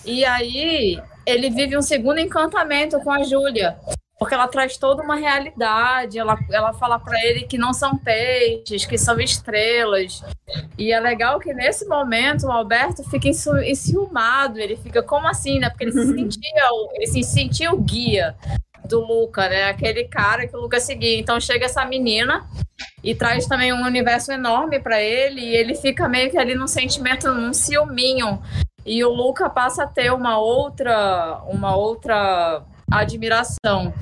E aí ele vive um segundo encantamento com a Júlia, porque ela traz toda uma realidade. Ela, ela fala para ele que não são peixes, que são estrelas. E é legal que nesse momento o Alberto fica enciumado. Ele fica, como assim, né? Porque ele se sentia, ele se sentia o guia do Luca, né? Aquele cara que o Luca seguia. Então chega essa menina e traz também um universo enorme para ele e ele fica meio que ali num sentimento, num ciúminho e o Luca passa a ter uma outra, uma outra admiração.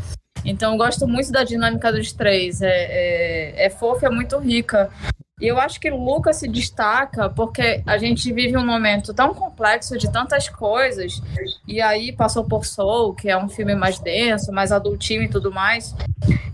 Então, eu gosto muito da dinâmica dos três. É, é, é fofa, é muito rica. E eu acho que o Luca se destaca porque a gente vive um momento tão complexo de tantas coisas. E aí passou por Soul, que é um filme mais denso, mais adultinho e tudo mais.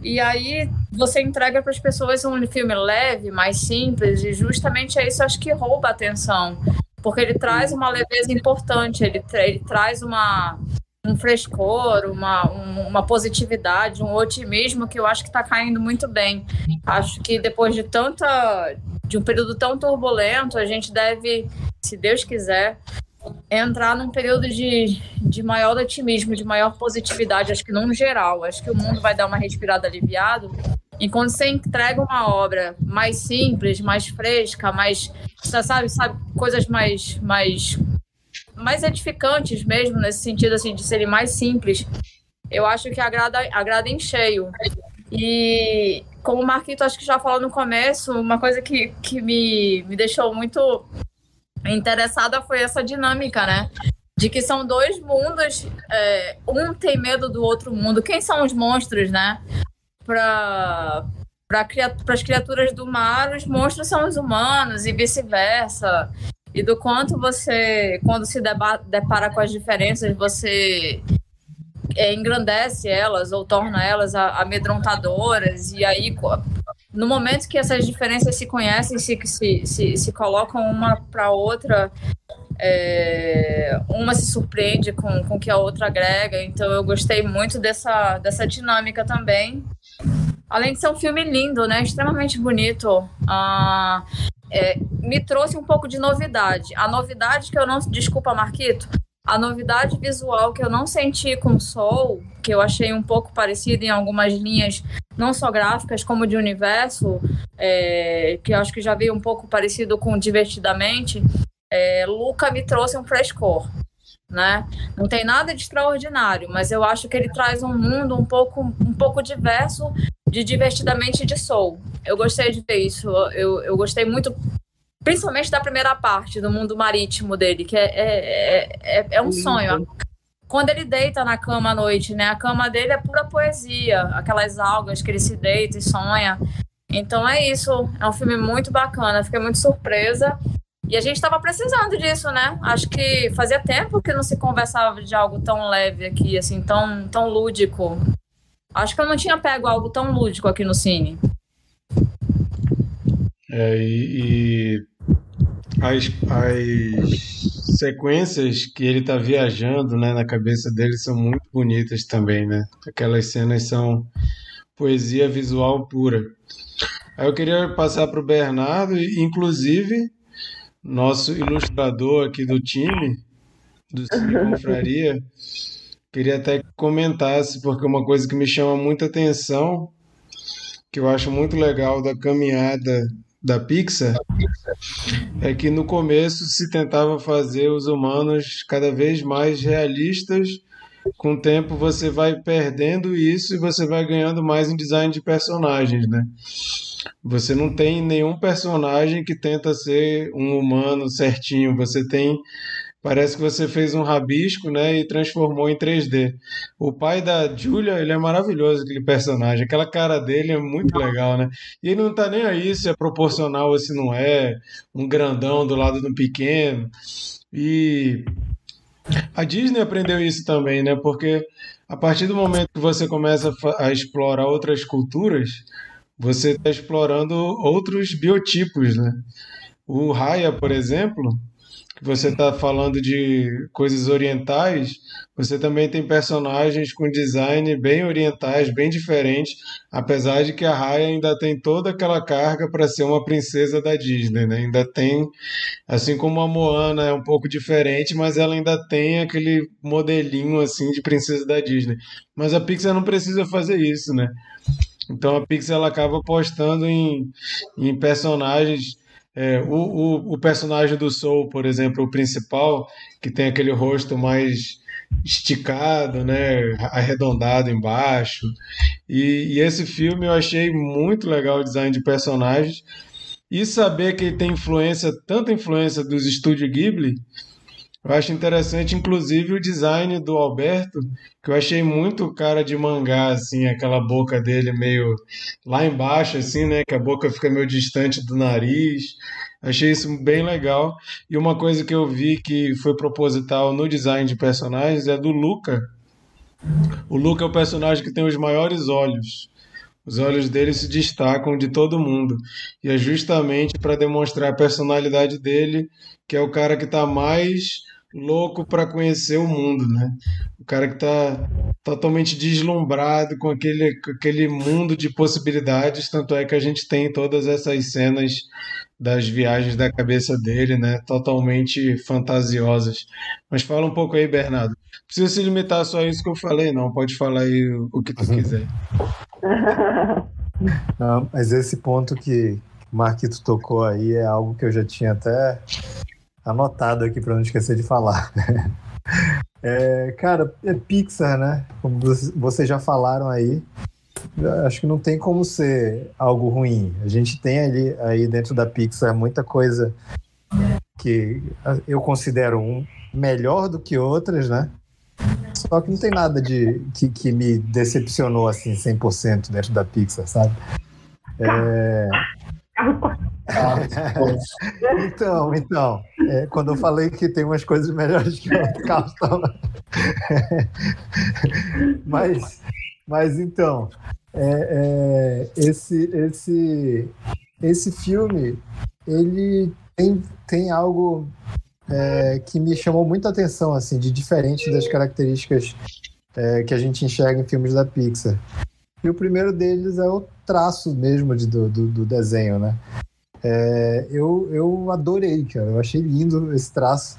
E aí você entrega para as pessoas um filme leve, mais simples, e justamente é isso acho que rouba a atenção porque ele traz uma leveza importante, ele, ele traz uma, um frescor, uma, um, uma positividade, um otimismo que eu acho que está caindo muito bem. Acho que depois de tanta de um período tão turbulento, a gente deve, se Deus quiser, entrar num período de, de maior otimismo, de maior positividade, acho que no geral. Acho que o mundo vai dar uma respirada aliviado. E quando você entrega uma obra mais simples, mais fresca, mais sabe, sabe, coisas mais, mais, mais edificantes mesmo, nesse sentido assim, de serem mais simples, eu acho que agrada, agrada em cheio. E como o Marquito acho que já falou no começo, uma coisa que, que me, me deixou muito interessada foi essa dinâmica, né? De que são dois mundos, é, um tem medo do outro mundo. Quem são os monstros, né? Para para as criaturas do mar, os monstros são os humanos e vice-versa. E do quanto você, quando se depara com as diferenças, você é, engrandece elas ou torna elas amedrontadoras. E aí, no momento que essas diferenças se conhecem, se, se, se, se colocam uma para outra, é, uma se surpreende com, com o que a outra agrega. Então, eu gostei muito dessa, dessa dinâmica também. Além de ser um filme lindo, né? Extremamente bonito. Ah, é, me trouxe um pouco de novidade. A novidade que eu não. Desculpa, Marquito. A novidade visual que eu não senti com Soul, que eu achei um pouco parecido em algumas linhas, não só gráficas, como de universo, é, que eu acho que já veio um pouco parecido com Divertidamente, é, Luca me trouxe um frescor né? Não tem nada de extraordinário, mas eu acho que ele traz um mundo um pouco, um pouco diverso de divertidamente de soul. Eu gostei de ver isso. Eu, eu gostei muito, principalmente da primeira parte do mundo marítimo dele, que é, é, é, é um sonho. quando ele deita na cama à noite, né? A cama dele é pura poesia, aquelas algas que ele se deita e sonha. Então é isso, é um filme muito bacana, fiquei muito surpresa. E a gente estava precisando disso, né? Acho que fazia tempo que não se conversava de algo tão leve aqui, assim, tão, tão lúdico. Acho que eu não tinha pego algo tão lúdico aqui no cine. É, e, e as, as sequências que ele está viajando né, na cabeça dele são muito bonitas também, né? Aquelas cenas são poesia visual pura. Aí eu queria passar para o Bernardo, inclusive nosso ilustrador aqui do time, do Confraria, queria até que comentasse, porque uma coisa que me chama muita atenção, que eu acho muito legal da caminhada da Pixar, é que no começo se tentava fazer os humanos cada vez mais realistas. Com o tempo você vai perdendo isso e você vai ganhando mais em design de personagens, né? Você não tem nenhum personagem que tenta ser um humano certinho. Você tem. Parece que você fez um rabisco, né, e transformou em 3D. O pai da Julia, ele é maravilhoso, aquele personagem. Aquela cara dele é muito legal, né? E ele não tá nem aí se é proporcional ou se não é. Um grandão do lado do pequeno. E a Disney aprendeu isso também, né? Porque a partir do momento que você começa a explorar outras culturas, você está explorando outros biotipos, né? O Raya, por exemplo, que você está falando de coisas orientais, você também tem personagens com design bem orientais, bem diferentes, apesar de que a Raya ainda tem toda aquela carga para ser uma princesa da Disney, né? Ainda tem, assim como a Moana é um pouco diferente, mas ela ainda tem aquele modelinho assim de princesa da Disney. Mas a Pixar não precisa fazer isso, né? Então a Pixar ela acaba apostando em, em personagens. É, o, o, o personagem do Soul, por exemplo, o principal, que tem aquele rosto mais esticado, né, arredondado embaixo. E, e, esse filme eu achei muito legal o design de personagens e saber que ele tem influência, tanta influência dos estúdios Ghibli, eu acho interessante, inclusive, o design do Alberto, que eu achei muito cara de mangá, assim, aquela boca dele meio lá embaixo, assim, né? Que a boca fica meio distante do nariz. Achei isso bem legal. E uma coisa que eu vi que foi proposital no design de personagens é do Luca. O Luca é o personagem que tem os maiores olhos. Os olhos dele se destacam de todo mundo. E é justamente para demonstrar a personalidade dele, que é o cara que está mais louco para conhecer o mundo, né? O cara que está totalmente deslumbrado com aquele, com aquele mundo de possibilidades, tanto é que a gente tem todas essas cenas das viagens da cabeça dele, né? Totalmente fantasiosas. Mas fala um pouco aí, Bernardo. Não precisa se limitar só a isso que eu falei, não. Pode falar aí o que tu quiser. Não, mas esse ponto que o Marquito tocou aí é algo que eu já tinha até anotado aqui para não esquecer de falar. É, cara, é Pixar, né? Como vocês já falaram aí, acho que não tem como ser algo ruim. A gente tem ali aí dentro da Pixar muita coisa que eu considero um melhor do que outras, né? Só que não tem nada de que, que me decepcionou assim 100% dentro da Pixar, sabe? É, então, então, é, quando eu falei que tem umas coisas melhores que outros carros, mas, mas então, é, é, esse, esse, esse filme, ele tem, tem algo é, que me chamou muita atenção, assim, de diferente das características é, que a gente enxerga em filmes da Pixar. E o primeiro deles é o traço mesmo de, do, do, do desenho, né? É, eu, eu adorei, cara. Eu achei lindo esse traço,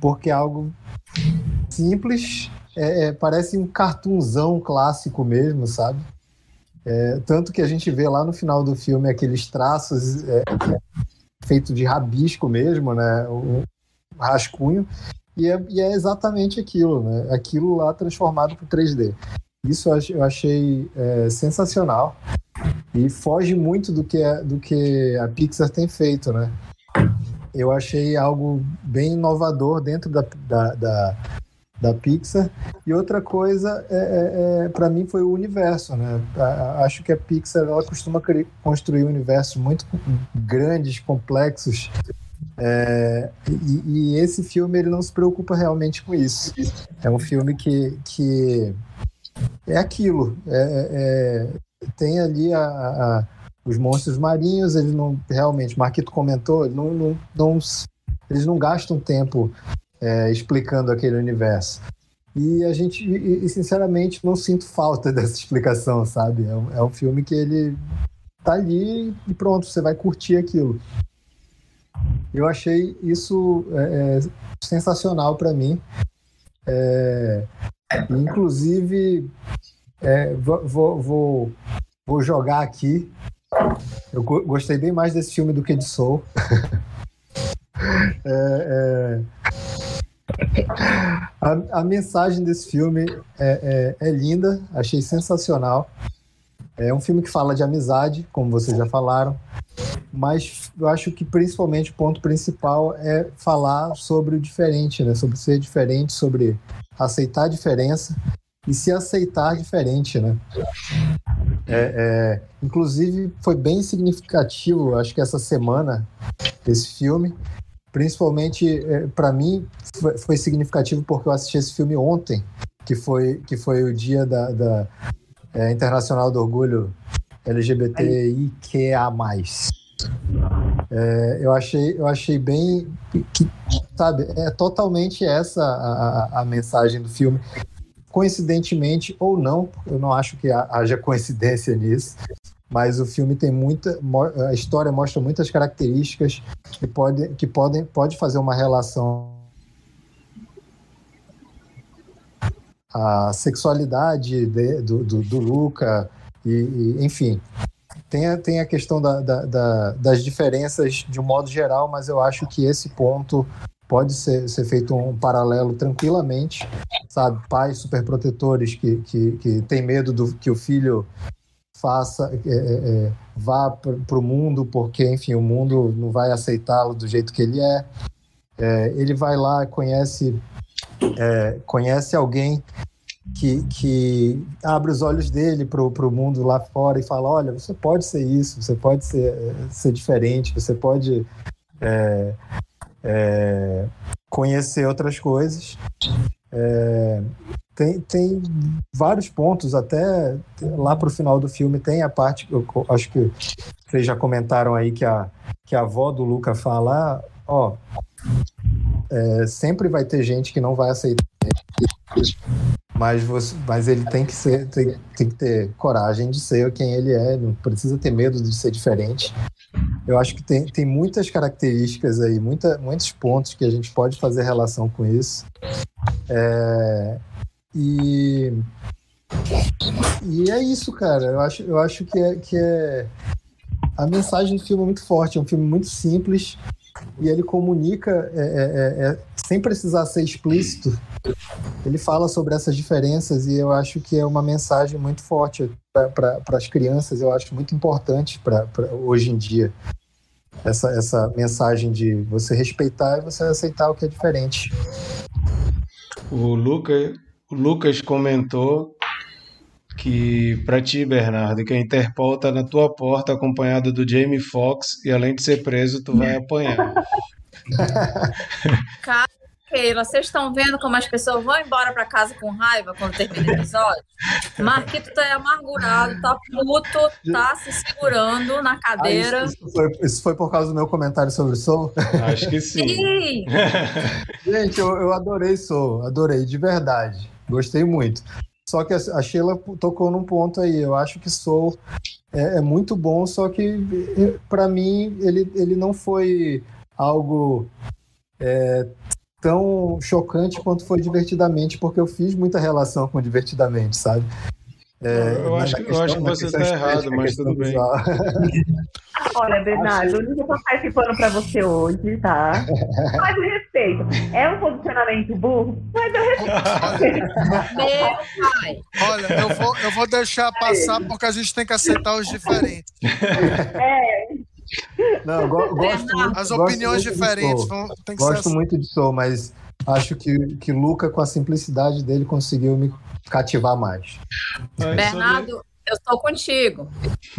porque é algo simples, é, é, parece um cartunzão clássico mesmo, sabe? É, tanto que a gente vê lá no final do filme aqueles traços é, feito de rabisco mesmo, né? Um rascunho. E é, e é exatamente aquilo, né? Aquilo lá transformado para 3D. Isso eu achei é, sensacional e foge muito do que, a, do que a Pixar tem feito, né? Eu achei algo bem inovador dentro da, da, da, da Pixar. E outra coisa, é, é, é para mim, foi o universo. Né? Acho que a Pixar ela costuma construir universos muito grandes, complexos. É, e, e, esse filme ele não se preocupa realmente com isso. É um filme que, que é aquilo. É, é, tem ali a, a, os monstros marinhos, eles não realmente, Marquito comentou, não, não, não eles não gastam tempo é, explicando aquele universo. E a gente, e, sinceramente, não sinto falta dessa explicação, sabe? É um, é um filme que ele tá ali e pronto, você vai curtir aquilo. Eu achei isso é, é sensacional para mim. É, inclusive, é, vou, vou, vou jogar aqui. Eu gostei bem mais desse filme do que de Soul. É, é, a, a, mensagem desse filme é, é, é, linda, achei sensacional. É um filme que fala de amizade, como vocês já falaram, mas eu acho que principalmente o ponto principal é falar sobre o diferente, né? sobre ser diferente, sobre aceitar a diferença e se aceitar diferente, né? É, é, inclusive foi bem significativo, acho que essa semana esse filme, principalmente é, para mim foi, foi, significativo porque eu assisti esse filme ontem, que foi que foi o dia da, da é, internacional do orgulho LGBTIQA+. É, eu achei eu achei bem que sabe é totalmente essa a, a, mensagem do filme. Coincidentemente ou não, eu não acho que haja coincidência nisso, mas o filme tem muita a história mostra muitas características que pode que podem pode fazer uma relação a sexualidade de, do, do, do, Luca e, e, enfim tem a, tem a questão da, da, da, das diferenças de um modo geral mas eu acho que esse ponto pode ser, ser feito um paralelo tranquilamente, sabe? Pais superprotetores que, que, que têm medo do que o filho faça, é, é, é vá para o mundo, porque, enfim, o mundo não vai aceitá-lo do jeito que ele é. é ele vai lá, conhece, é, conhece alguém que, que abre os olhos dele para o mundo lá fora e fala: olha, você pode ser isso, você pode ser, ser diferente, você pode é, é, conhecer outras coisas. É, tem, tem vários pontos, até lá para o final do filme tem a parte, eu acho que vocês já comentaram aí que a, que a avó do Luca fala, ó, é, sempre vai ter gente que não vai aceitar, mas, você, mas ele tem que ser, tem, tem que ter coragem de ser quem ele é, não precisa ter medo de ser diferente. Eu acho que tem, tem muitas características aí, muita, muitos pontos que a gente pode fazer relação com isso. É, e, e é isso, cara. Eu acho, eu acho que, é, que é. A mensagem do filme é muito forte, é um filme muito simples e ele comunica é, é, é, é sem precisar ser explícito. Ele fala sobre essas diferenças e eu acho que é uma mensagem muito forte para as crianças. Eu acho muito importante para hoje em dia essa, essa mensagem de você respeitar e você aceitar o que é diferente. O Lucas, o Lucas comentou que para ti, Bernardo, que a Interpol tá na tua porta acompanhado do Jamie Foxx e além de ser preso, tu vai apanhar. Cara, vocês estão vendo como as pessoas vão embora para casa com raiva quando termina o episódio? Marquito tá amargurado, tá puto, tá se segurando na cadeira. Ah, isso, isso, foi, isso, foi, por causa do meu comentário sobre Soul? Acho que sim. sim. Gente, eu, eu adorei Soul, adorei, de verdade. Gostei muito. Só que a Sheila tocou num ponto aí. Eu acho que Soul é, é muito bom, só que para mim ele, ele não foi algo é, tão chocante quanto foi divertidamente, porque eu fiz muita relação com divertidamente, sabe? É, eu, acho, questão, eu acho que você está errado, mas tudo bem. Olha, Bernardo, eu não esse pano para você hoje, tá? Mas eu respeito. É um posicionamento burro, mas eu respeito. Meu pai. Olha, eu vou, eu vou deixar passar porque a gente tem que aceitar os diferentes. É. Não, eu go- gosto muito, As gosto opiniões de diferentes vão, tem que ser Gosto assim. muito de Soul, mas acho que, que Luca, com a simplicidade dele, conseguiu me cativar mais. Mas Bernardo, eu estou contigo.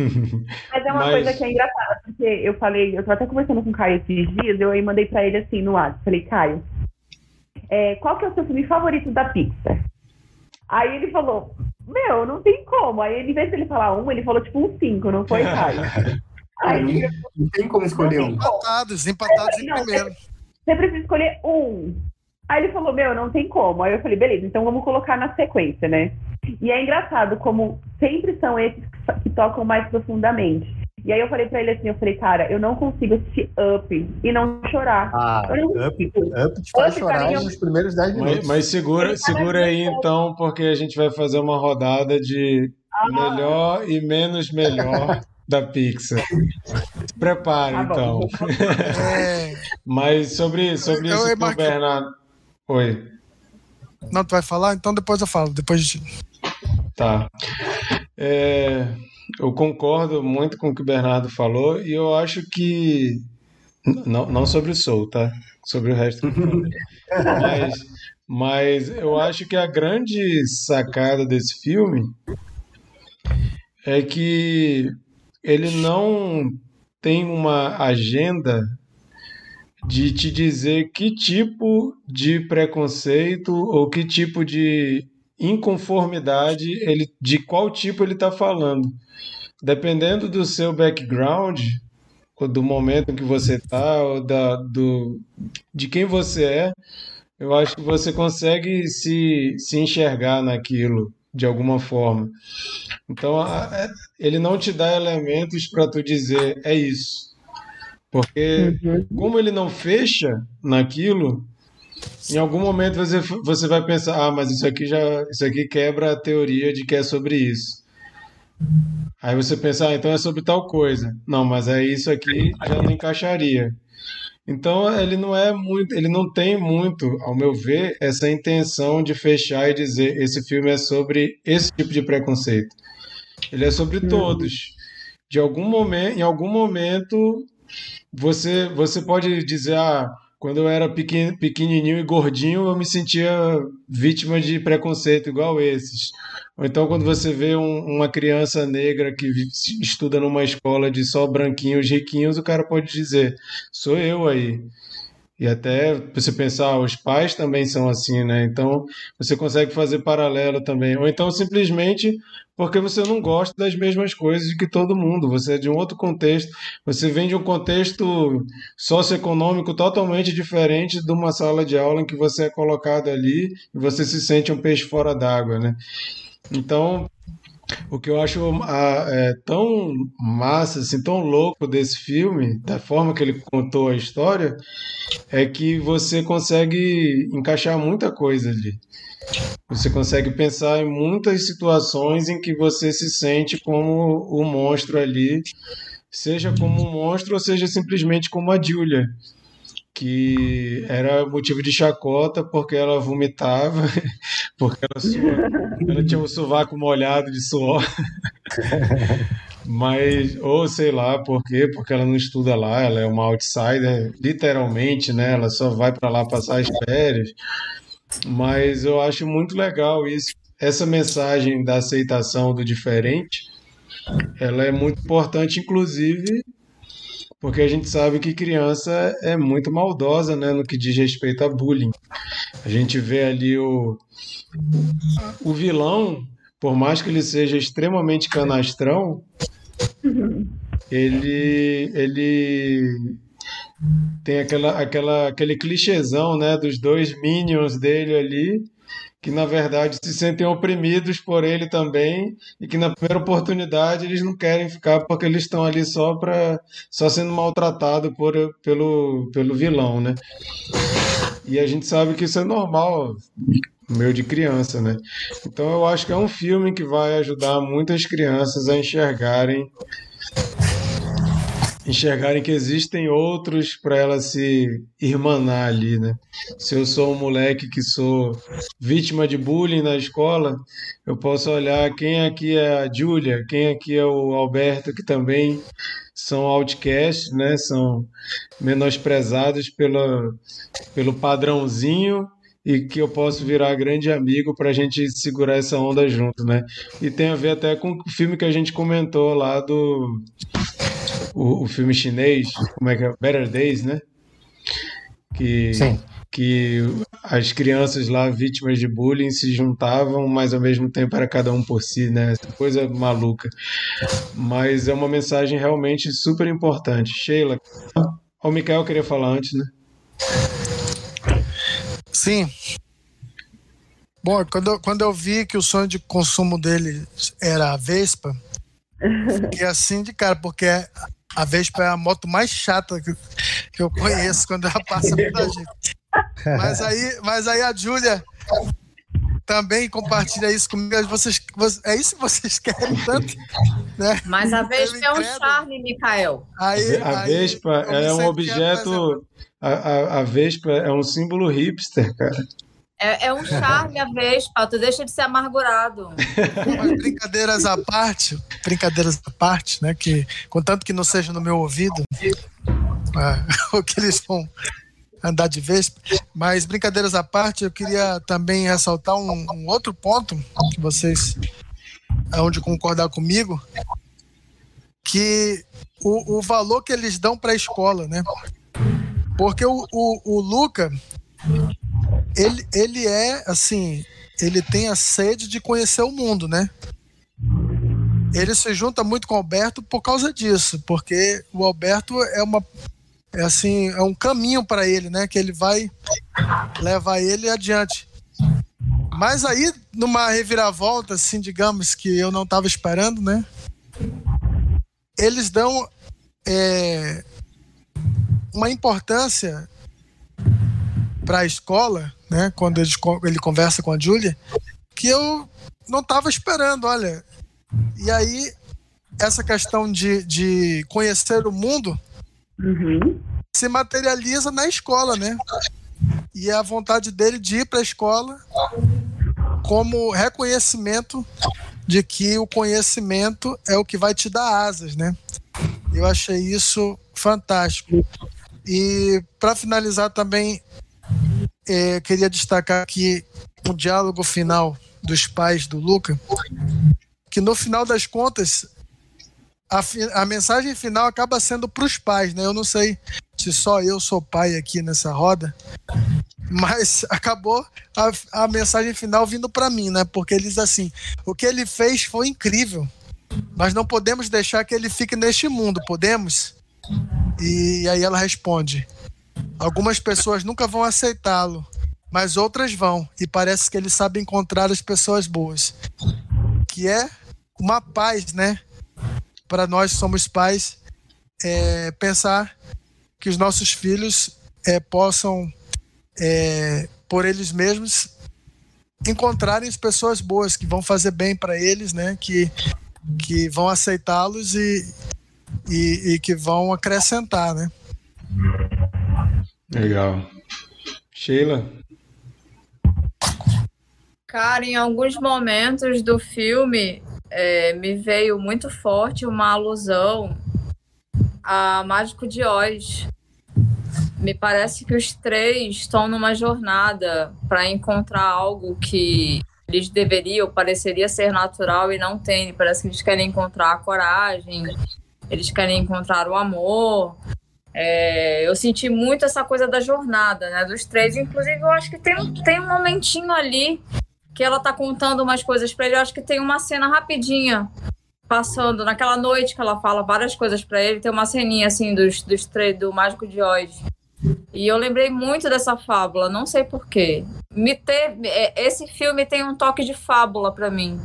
Mas é uma Mas- coisa que é engraçada, porque eu falei, eu tava até conversando com o Caio esses dias, eu aí mandei pra ele assim no WhatsApp, falei, Caio, é, qual que é o seu filme favorito da Pixar? Aí ele falou, meu, não tem como. Aí ele, em vez de ele falar um, ele falou tipo um cinco, não foi, Caio? Aí Não, tem como escolher um. Empatados, empatados em primeiro. você precisa escolher um. Aí ele falou, meu, não tem como. Aí eu falei, beleza, então vamos colocar na sequência, né? E é engraçado como sempre são esses que, tocam mais profundamente. E aí eu falei pra ele assim, eu falei, cara, eu não consigo assistir Up e não chorar. Ah, Eu não Up. Up te faz Up, chorar mim, é nos primeiros 10 minutos. Mas, mas segura, fala segura aí então, porque a gente vai fazer uma rodada de Ah. melhor e menos melhor da Pixar. Se prepare, Tá então. bom. É, Mas sobre, sobre Eu- isso que o marquei. Bernardo. Oi. não, tu vai falar? Então depois eu falo. Depois de... Tá. É, eu concordo muito com o que o Bernardo falou e eu acho que. Não, não sobre o Soul, tá? Sobre o resto. Mas, mas eu acho que a grande sacada desse filme é que ele não tem uma agenda de te dizer que tipo de preconceito ou que tipo de inconformidade ele de qual tipo ele está falando. Dependendo do seu background, ou do momento que você está, ou da, do, de quem você é, eu acho que você consegue se, se enxergar naquilo de alguma forma. Então, a- ele não te dá elementos para tu dizer é isso. Porque como ele não fecha naquilo, em algum momento você, você vai pensar, ah, mas isso aqui já, isso aqui quebra a teoria de que é sobre isso. Aí você pensa, ah, então é sobre tal coisa. Não, mas aí isso aqui já não encaixaria. Então ele não é muito, ele não tem muito, ao meu ver, essa intenção de fechar e dizer esse filme é sobre esse tipo de preconceito. Ele é sobre todos. De algum momento, em algum momento você você pode dizer, ah, quando eu era pequen- pequenininho e gordinho, eu me sentia vítima de preconceito igual esses. Ou então, quando você vê um- uma criança negra que estuda numa escola de só branquinhos riquinhos, o cara pode dizer: sou eu aí. E até você pensar, ah, os pais também são assim, né? Então você consegue fazer paralelo também. Ou então simplesmente porque você não gosta das mesmas coisas que todo mundo. Você é de um outro contexto. Você vem de um contexto socioeconômico totalmente diferente de uma sala de aula em que você é colocado ali e você se sente um peixe fora d'água, né? Então, o que eu acho ah, é, tão massa, assim, tão louco desse filme, da forma que ele contou a história, é que você consegue encaixar muita coisa ali. Você consegue pensar em muitas situações em que você se sente como o monstro ali, seja como um monstro ou seja simplesmente como a Julia, que era motivo de chacota porque ela vomitava, porque ela, sua, ela tinha o sovaco molhado de suor. Mas, ou sei lá por quê, porque ela não estuda lá, ela é uma outsider, literalmente, né? Ela só vai para lá passar as férias. Mas eu acho muito legal isso. Essa mensagem da aceitação do diferente, ela é muito importante, inclusive, porque a gente sabe que criança é muito maldosa, né, no que diz respeito a bullying. A gente vê ali o, o vilão, por mais que ele seja extremamente canastrão, ele, ele tem aquela, aquela, aquele clichêzão, né, dos dois minions dele ali, que na verdade se sentem oprimidos por ele também e que na primeira oportunidade eles não querem ficar porque eles estão ali só para só sendo maltratados por, pelo, pelo vilão, né? E a gente sabe que isso é normal, meio de criança, né? Então eu acho que é um filme que vai ajudar muitas crianças a enxergarem enxergarem que existem outros para ela se irmanar ali, né? Se eu sou um moleque que sou vítima de bullying na escola, eu posso olhar quem aqui é a Júlia, quem aqui é o Alberto, que também são outcasts, né? São menosprezados pela, pelo padrãozinho e que eu posso virar grande amigo para a gente segurar essa onda junto, né? E tem a ver até com o filme que a gente comentou lá do o, o filme chinês, como é que é? Better Days, né? Que, Sim. que as crianças lá, vítimas de bullying, se juntavam, mas ao mesmo tempo era cada um por si, né? Essa coisa maluca. Mas é uma mensagem realmente super importante. Sheila, o Mikael queria falar antes, né? Sim. Bom, quando eu, quando eu vi que o sonho de consumo dele era a Vespa, fiquei assim de cara, porque a Vespa é a moto mais chata que, que eu conheço quando ela passa muita gente. Mas aí, mas aí a Júlia também compartilha isso comigo. Vocês, é isso que vocês querem tanto? Né? Mas a Vespa é um charme, Mikael. Aí, a aí, Vespa é um objeto. A, a, a Vespa é um símbolo hipster, cara. É, é, um charme a Vespa, tu deixa de ser amargurado. Mas brincadeiras à parte, brincadeiras à parte, né? Que, contanto que não seja no meu ouvido, é, o que eles vão andar de Vespa. Mas brincadeiras à parte, eu queria também ressaltar um, um outro ponto que vocês onde concordar comigo, que o, o valor que eles dão para a escola, né? Porque o, o, o Luca, ele, ele é assim, ele tem a sede de conhecer o mundo, né? Ele se junta muito com o Alberto por causa disso, porque o Alberto é uma é assim, é um caminho para ele, né, que ele vai levar ele adiante. Mas aí numa reviravolta, assim, digamos que eu não estava esperando, né? Eles dão é, uma importância para a escola, né, quando ele, ele conversa com a Júlia, que eu não estava esperando, olha. E aí, essa questão de, de conhecer o mundo uhum. se materializa na escola, né? E é a vontade dele de ir para a escola como reconhecimento de que o conhecimento é o que vai te dar asas, né? Eu achei isso fantástico. E para finalizar também, é, queria destacar aqui o diálogo final dos pais do Luca, que no final das contas a, a mensagem final acaba sendo para os pais, né? Eu não sei se só eu sou pai aqui nessa roda, mas acabou a, a mensagem final vindo para mim, né? Porque eles assim, o que ele fez foi incrível. Nós não podemos deixar que ele fique neste mundo, podemos? E aí ela responde: Algumas pessoas nunca vão aceitá-lo, mas outras vão, e parece que ele sabe encontrar as pessoas boas. Que é uma paz, né? Para nós somos pais, é, pensar que os nossos filhos é, possam, é, por eles mesmos, encontrarem as pessoas boas que vão fazer bem para eles, né? Que, que vão aceitá-los e, e, e que vão acrescentar, né? Legal. Sheila? Cara, em alguns momentos do filme é, me veio muito forte uma alusão a Mágico de Oz. Me parece que os três estão numa jornada para encontrar algo que eles deveriam, pareceria ser natural e não tem. Parece que eles querem encontrar a coragem, eles querem encontrar o amor. É, eu senti muito essa coisa da jornada, né? Dos três. Inclusive, eu acho que tem, tem um momentinho ali que ela tá contando umas coisas para ele. Eu acho que tem uma cena rapidinha passando naquela noite que ela fala várias coisas para ele. Tem uma ceninha assim dos, dos três do Mágico de Oz. E eu lembrei muito dessa fábula, não sei porquê. Me teve, é, esse filme tem um toque de fábula para mim.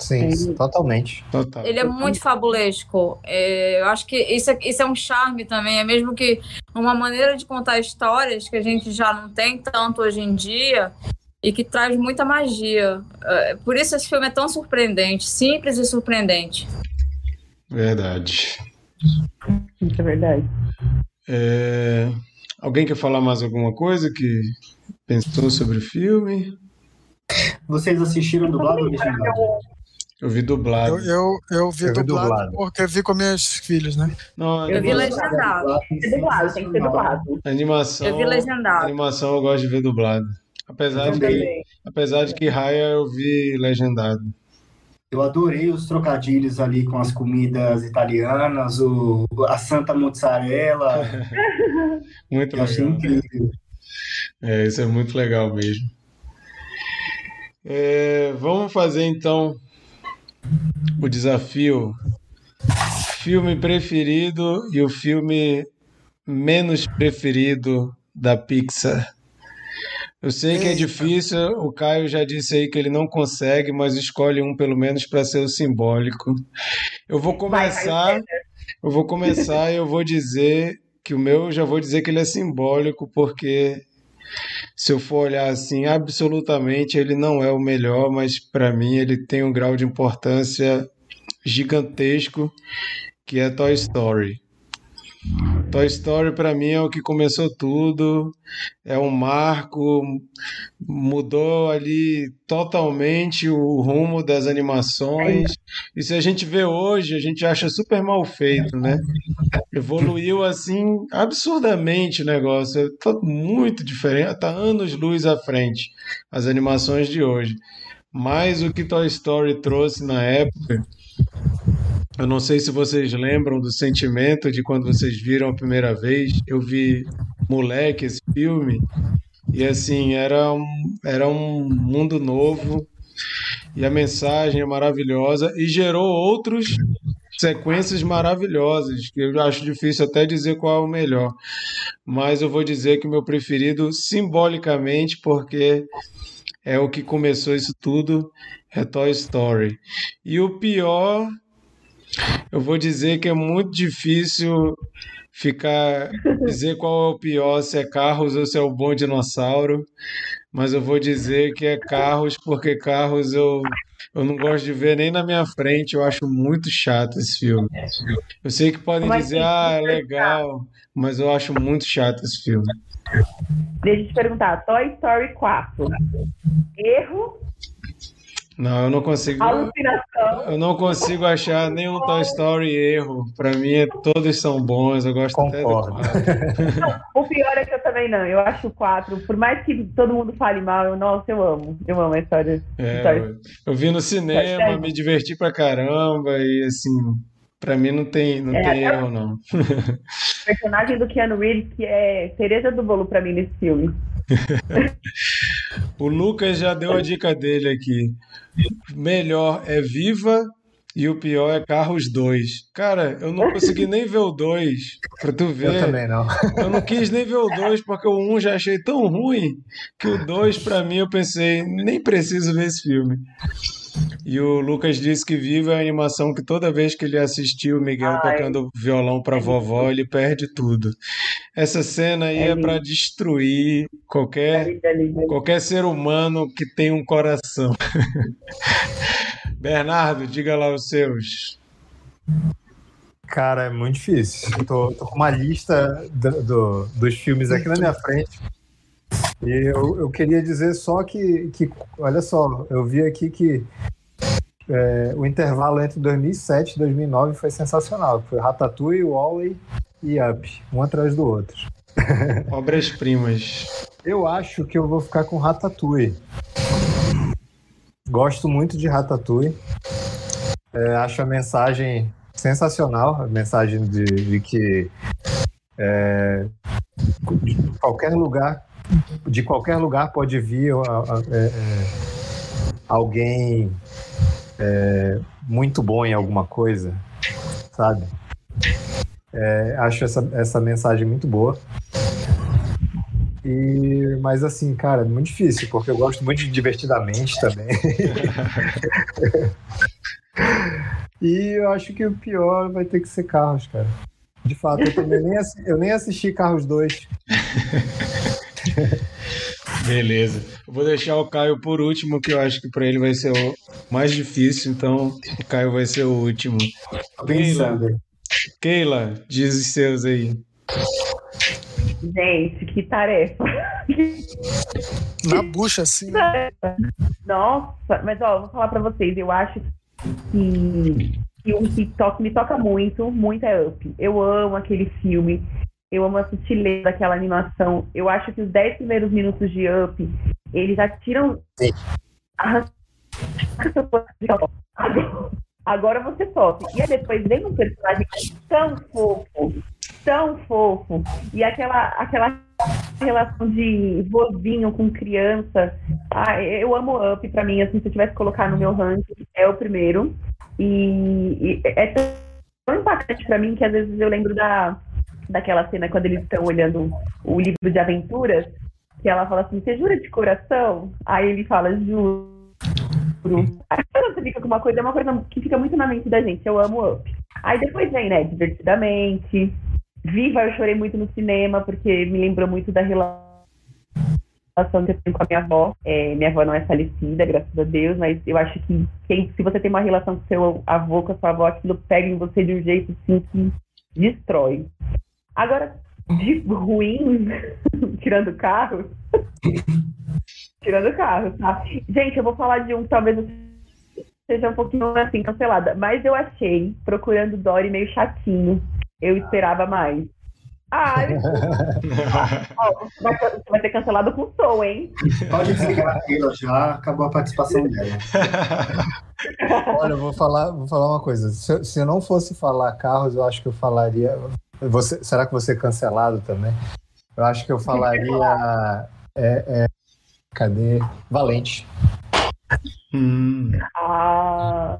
Sim, totalmente. Total. Ele é muito fabulesco. É, eu acho que isso é, isso é um charme também. É mesmo que uma maneira de contar histórias que a gente já não tem tanto hoje em dia e que traz muita magia. É, por isso esse filme é tão surpreendente, simples e surpreendente. Verdade. Isso é verdade. É, Alguém quer falar mais alguma coisa que pensou sobre o filme? Vocês assistiram dublado ou legendado? Eu vi dublado. Eu, eu, eu vi Eu vi dublado, dublado. porque eu vi com minhas filhas, né? Não, Eu vi legendado. Tem que ser dublado, tem que ser dublado. animação, Eu vi legendado. animação eu gosto de ver dublado. Apesar de, que, apesar de que Raya eu vi legendado. Eu adorei os trocadilhos ali com as comidas italianas, o, a Santa Mozzarella. Muito Eu achei legal. incrível. É, isso é muito legal mesmo. É, vamos fazer então o desafio. Filme preferido e o filme menos preferido da Pixar. Eu sei que é difícil, o Caio já disse aí que ele não consegue, mas escolhe um pelo menos para ser o simbólico. Eu vou começar, eu vou começar e eu vou dizer que o meu, eu já vou dizer que ele é simbólico, porque se eu for olhar assim, absolutamente ele não é o melhor, mas para mim ele tem um grau de importância gigantesco, que é Toy Story. Toy Story para mim é o que começou tudo, é um marco, mudou ali totalmente o rumo das animações. E se a gente vê hoje, a gente acha super mal feito, né? Evoluiu assim absurdamente o negócio, tá muito diferente, tá anos luz à frente as animações de hoje. Mas o que Toy Story trouxe na época, eu não sei se vocês lembram do sentimento de quando vocês viram a primeira vez. Eu vi moleque esse filme e assim era um, era um mundo novo e a mensagem é maravilhosa e gerou outros sequências maravilhosas que eu acho difícil até dizer qual é o melhor, mas eu vou dizer que o meu preferido simbolicamente porque é o que começou isso tudo é Toy Story e o pior eu vou dizer que é muito difícil ficar dizer qual é o pior, se é Carros ou se é o Bom Dinossauro, mas eu vou dizer que é Carros porque Carros eu eu não gosto de ver nem na minha frente, eu acho muito chato esse filme. Eu sei que podem Mas dizer, ah, é legal, mas eu acho muito chato esse filme. Deixa eu te perguntar, Toy Story 4. Erro, Não, eu não consigo. alucinação. Eu não consigo achar nenhum Toy Story erro. Pra mim, é- todos são bons. Eu gosto até do Concordo. quatro. O pior é que eu também não. Eu acho o 4, por mais que todo mundo fale mal, eu, nossa, eu amo. Eu amo a história. É, Toy- eu- eu vi no cinema, me diverti pra caramba e assim, pra mim não tem, não É, tem eu- erro não. O personagem do Keanu Reeves, que é cereja do bolo pra mim nesse filme. O Lucas já deu a dica dele aqui. Melhor é Viva e o pior é Carros 2. Cara, eu não consegui nem ver o 2, pra tu Eu ver. também não. Eu não quis nem ver o 2 porque o 1 já achei tão ruim que o 2 pra mim eu pensei, nem preciso ver esse filme. E o Lucas disse que Viva é a animação que toda vez que ele assistiu o Miguel Ai. tocando violão pra vovó, ele perde tudo. Essa cena aí É é lindo. pra destruir qualquer Linda, linda. qualquer ser humano que tem um coração. Bernardo, diga lá os seus. Cara, é muito difícil. Tô, tô com uma lista do- do- dos filmes aqui na minha frente. E eu, eu queria dizer só que, que, olha só, eu vi aqui que é, o intervalo entre 2007 e 2009 foi sensacional. Foi Ratatouille, Wall-E e Up, um atrás do outro. Obras-primas. Eu acho que eu vou ficar com Ratatouille. Gosto muito de Ratatouille. É, acho a mensagem sensacional, a mensagem de, de que é, de qualquer lugar, de qualquer lugar pode vir é, é, alguém é, muito bom em alguma coisa, sabe? É, acho essa, essa mensagem muito boa. E, mas assim, cara, é muito difícil, porque eu gosto muito de divertidamente também. e eu acho que o pior vai ter que ser Carros, cara. De fato, eu também nem, assi- eu nem assisti Carros 2. Beleza. Vou deixar o Caio por último, que eu acho que pra ele vai ser o mais difícil, então o Caio vai ser o último. Pensando. Keila, diz os seus aí. Gente, que tarefa. Na bucha, assim. Nossa, mas ó, vou falar pra vocês, eu acho que, que um que toca, me toca muito, muito é Up. Eu amo aquele filme, eu amo a sutileza daquela animação. Eu acho que os 10 primeiros minutos de Up, eles já tiram. Agora, agora você sofre. E aí depois vem um personagem tão fofo, tão fofo. E aquela, aquela relação de vozinho com criança. Ah, eu amo Up, pra mim, assim, se eu tivesse que colocar no meu ranking, é o primeiro. E, e é tão impactante pra mim que às vezes eu lembro da, daquela cena quando eles estão olhando o livro de aventuras, que ela fala assim, você jura de coração? Aí ele fala, juro. Aí quando você fica com uma coisa, é uma coisa que fica muito na mente da gente. Eu amo Up. Aí depois vem, né, Divertidamente. Viva, eu chorei muito no cinema, porque me lembrou muito da relação que eu tenho com a minha avó. É, minha avó não é falecida, graças a Deus, mas eu acho que quem, se você tem uma relação com seu avô, com a sua avó, aquilo pega em você de um jeito assim que destrói. Agora, de ruim, tirando carro, tirando carro, tá? Gente, eu vou falar de um, talvez seja um pouquinho assim, cancelada, mas eu achei, procurando Dory meio chatinho. Eu esperava mais. Ai, ó, vai, você vai ter cancelado com o Soul, hein? Pode desligar aquilo, já acabou a participação dela. Olha, eu vou falar, vou falar uma coisa. Se, se eu não fosse falar carros, eu acho que eu falaria. Você, será que você é cancelado também? Eu acho que eu falaria. É, é, cadê? Valente. Hum, Ah,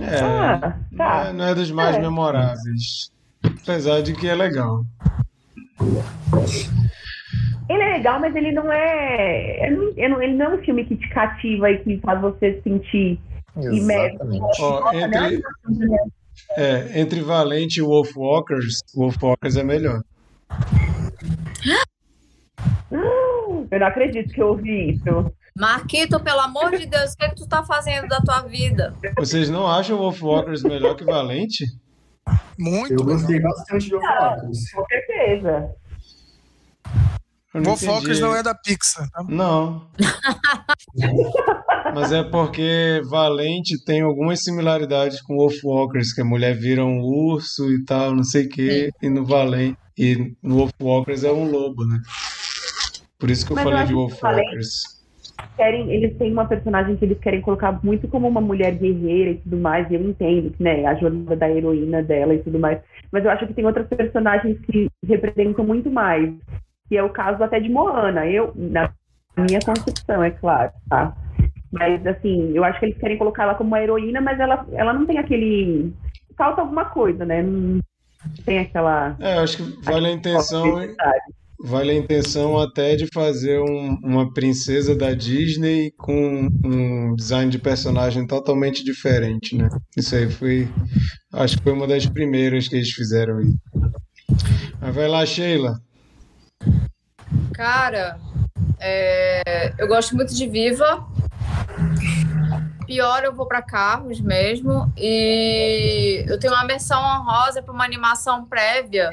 é, ah, não tá. é, não é dos mais É. memoráveis. Apesar de que é legal. Ele é legal, mas ele não é. ele não- ele não- é um filme que te cativa e que faz você se sentir imerso. Exatamente. Ó, Nossa, né? entre, é, entre Valente e Wolfwalkers, Wolfwalkers é melhor. Eu não acredito que eu ouvi isso. Marquito, pelo amor de Deus, o que, é que tu tá fazendo da tua vida? Vocês não acham Wolfwalkers melhor que Valente? Muito. Eu gostei bastante de Overwatch. Com certeza. Eu não Wolfwalkers entendi. não é da Pixar. Tá? Não. Mas é porque Valente tem algumas similaridades com Wolfwalkers, que a mulher vira um urso e tal, não sei o quê, e no Valente e no Wolfwalkers é um lobo, né? Por isso que eu Mas eu falei de acho que Wolfwalkers. Querem, eles têm uma personagem que eles querem colocar muito como uma mulher guerreira e tudo mais, e eu entendo que, né, a jornada da heroína dela e tudo mais. Mas eu acho que tem outras personagens que representam muito mais. Que é o caso até de Moana. Eu, na minha concepção, é claro, tá? Mas, assim, eu acho que eles querem colocar ela como uma heroína, mas ela, ela não tem aquele. Falta alguma coisa, né? Não tem aquela. É, acho que vale a intenção, vale a intenção até de fazer um- uma princesa da Disney com um design de personagem totalmente diferente, né? Isso aí foi, acho que foi uma das primeiras que eles fizeram aí. Mas vai lá, Sheila. Cara, é, eu gosto muito de Viva. Pior, eu vou para Carros mesmo. E eu tenho uma menção honrosa para uma animação prévia,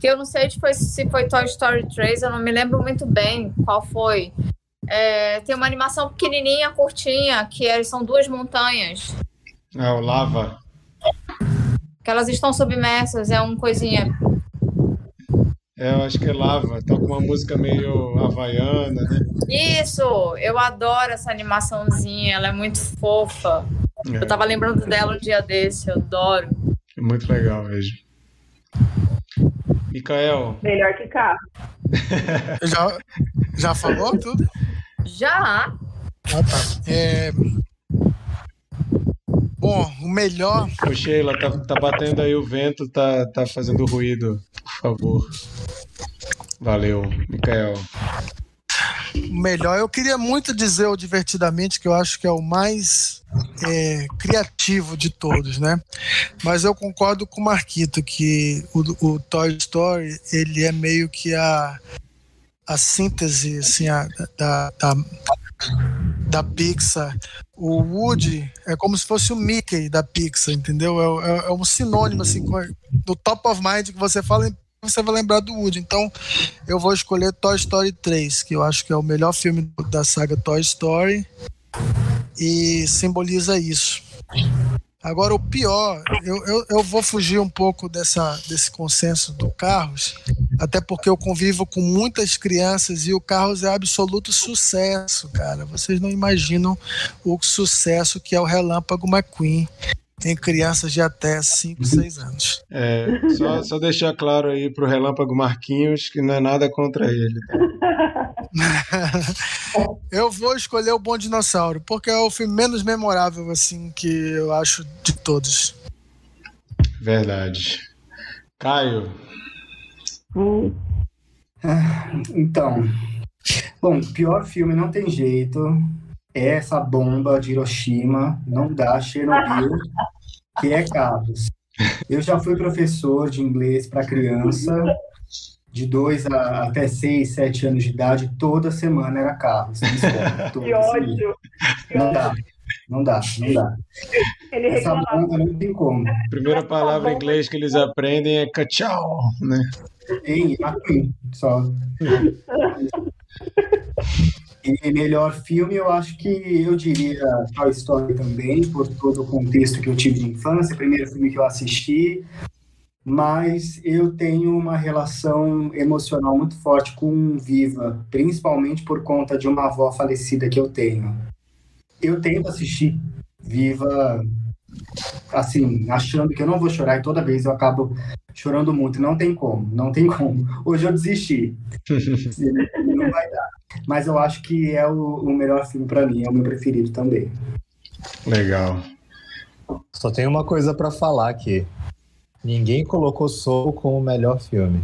que eu não sei se foi, se foi Toy Story 3, eu não me lembro muito bem qual foi. É, tem uma animação pequenininha, curtinha, que é- são duas montanhas, Ah, o Lava. que elas estão submersas, é um coisinha. É, eu acho que é Lava. Tá com uma música meio havaiana, né? Isso, eu adoro essa animaçãozinha, ela é muito fofa. Eu tava lembrando dela um dia desse, eu adoro. É muito legal mesmo. Mikael, Melhor que carro. Já, já falou tudo? Já? Ah, tá. É, Bom, o melhor. Ô Sheila, tá, tá batendo aí o vento, tá, tá fazendo ruído, por favor. Valeu, Mikael. O melhor, eu queria muito dizer o Divertidamente, que eu acho que é o mais é, criativo de todos, né? Mas eu concordo com o Marquito que o, o Toy Story, ele é meio que a, a síntese, assim, a, da, da, da Pixar. O Woody é como se fosse o Mickey da Pixar, entendeu? É, é, é um sinônimo, assim, do top of mind que você fala, você vai lembrar do Woody. Então, eu vou escolher Toy Story 3, que eu acho que é o melhor filme da saga Toy Story e simboliza isso. Agora, o pior, eu, eu, eu, vou fugir um pouco dessa, desse consenso do Carros, até porque eu convivo com muitas crianças e o Carros é absoluto sucesso, cara. Vocês não imaginam o sucesso que é o Relâmpago McQueen em crianças de até 5, 6 anos. É, só, só deixar claro aí pro Relâmpago Marquinhos que não é nada contra ele. Tá? eu vou escolher o Bom Dinossauro, porque é o filme menos memorável, assim, que eu acho de todos. Verdade. Caio. Hum. Então, bom, pior filme não tem jeito. É essa bomba de Hiroshima, não dá Chernobyl, que é Carlos. Eu já fui professor de inglês para criança de 2 até 6, 7 anos de idade, toda semana era carro. que ódio! Não dá, não dá, não dá. Ele Essa banda não tem como. A primeira palavra em inglês que eles aprendem é cachau, né? Tem, aqui, só. E melhor filme, eu acho que eu diria Toy Story também, por todo o contexto que eu tive de infância, primeiro filme que eu assisti, mas eu tenho uma relação emocional muito forte com Viva, principalmente por conta de uma avó falecida que eu tenho. Eu tento assistir Viva, assim, achando que eu não vou chorar e toda vez eu acabo chorando muito. Não tem como, não tem como. Hoje eu desisti. não vai dar. Mas eu acho que é o, o melhor filme para mim, é o meu preferido também. Legal. Só tem uma coisa para falar aqui. Ninguém colocou Soul como o melhor filme.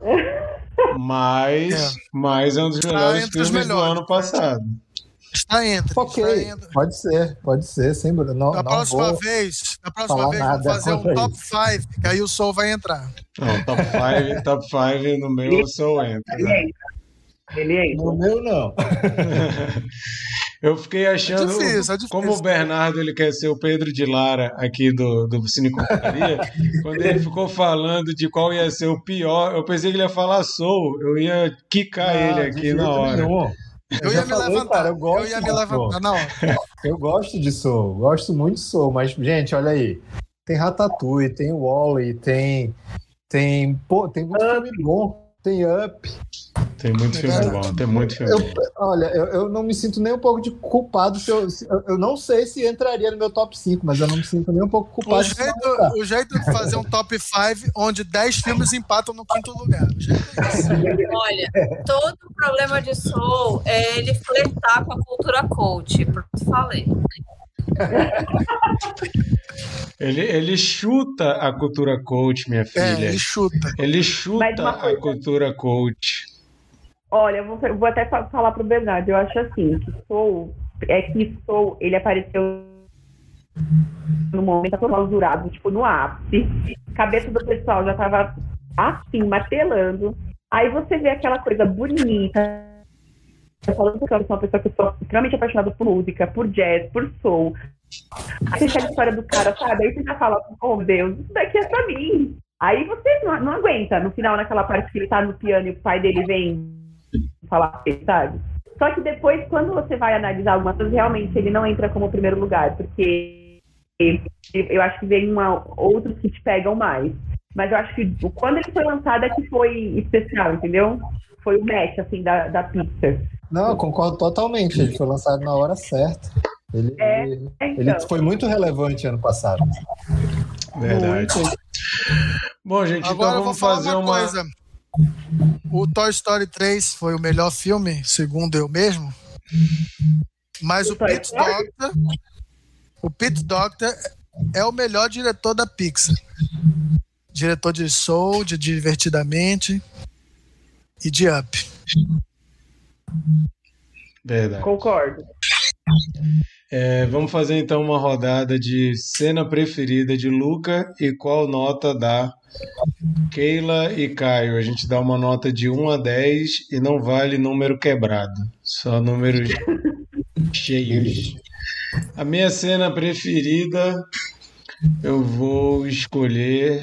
Mas, é. mas é um dos melhores filmes melhores. do ano passado. Está entre. Ok, está entre. pode ser, pode ser, sem não, Da próxima vez, da próxima vez vamos fazer um top 5, que aí o Soul vai entrar. Não, top 5, top 5 no meu o Soul entra. Né? Ele entra. No meu não. Eu fiquei achando, é difícil, é difícil. como o Bernardo ele quer ser o Pedro de Lara aqui do, do Cine Companhia, quando ele ficou falando de qual ia ser o pior, eu pensei que ele ia falar Soul, eu ia quicar ah, ele aqui na hora. Nenhum. Eu, eu ia me levantar, cara, eu, gosto eu ia me levantar, não. Eu gosto de Soul, gosto muito de Soul, mas, gente, olha aí, tem Ratatouille, tem Wally, tem, tem, pô, tem muito filme bom, tem Up, tem muito filme Cara, bom, tem muito filme eu, bom. Olha, eu, eu, não me sinto nem um pouco de culpado. Se eu, se, eu não sei se entraria no meu top 5, mas eu não me sinto nem um pouco culpado. O jeito, o jeito de fazer um top 5 onde 10 filmes empatam no quinto lugar. É Olha, todo o problema de Soul é ele flertar com a cultura coach. Pronto, falei. ele, ele chuta a cultura coach, minha é, filha. É, ele chuta. Ele chuta a cultura coach. Olha, eu vou, vou até falar pro Bernardo. Eu acho assim, que Soul, é que Soul, ele apareceu no momento clausurado, tipo, no ápice. Cabeça do pessoal já tava assim, martelando. Aí você vê aquela coisa bonita. Falando que eu sou uma pessoa que sou extremamente apaixonada por música, por jazz, por soul. Aí você a história do cara, sabe? Aí você já fala, oh Deus, isso daqui é pra mim. Aí você não, não aguenta. No final, naquela parte que ele tá no piano e o pai dele vem falar sabe? Só que depois, quando você vai analisar algumas coisas, realmente ele não entra como primeiro lugar, porque eu acho que vem uma, outros que te pegam mais. Mas eu acho que quando ele foi lançado é que foi especial, entendeu? Foi o match, assim, da, da Pixar. Não, eu concordo totalmente. Ele foi lançado na hora certa. Ele, é, ele, então. ele foi muito relevante ano passado. Verdade. Muito. Bom, gente, Agora então vamos fazer uma, uma... coisa. O Toy Story 3 foi o melhor filme, segundo eu mesmo. Mas o, o Pete Doctor, o Pete Doctor é o melhor diretor da Pixar. Diretor de Soul, de Divertidamente e de Up. Verdade. Concordo. É, vamos fazer então uma rodada de cena preferida de Luca e qual nota dá Keila e Caio. A gente dá uma nota de 1 a 10 e não vale número quebrado, só números cheios. A minha cena preferida, eu vou escolher.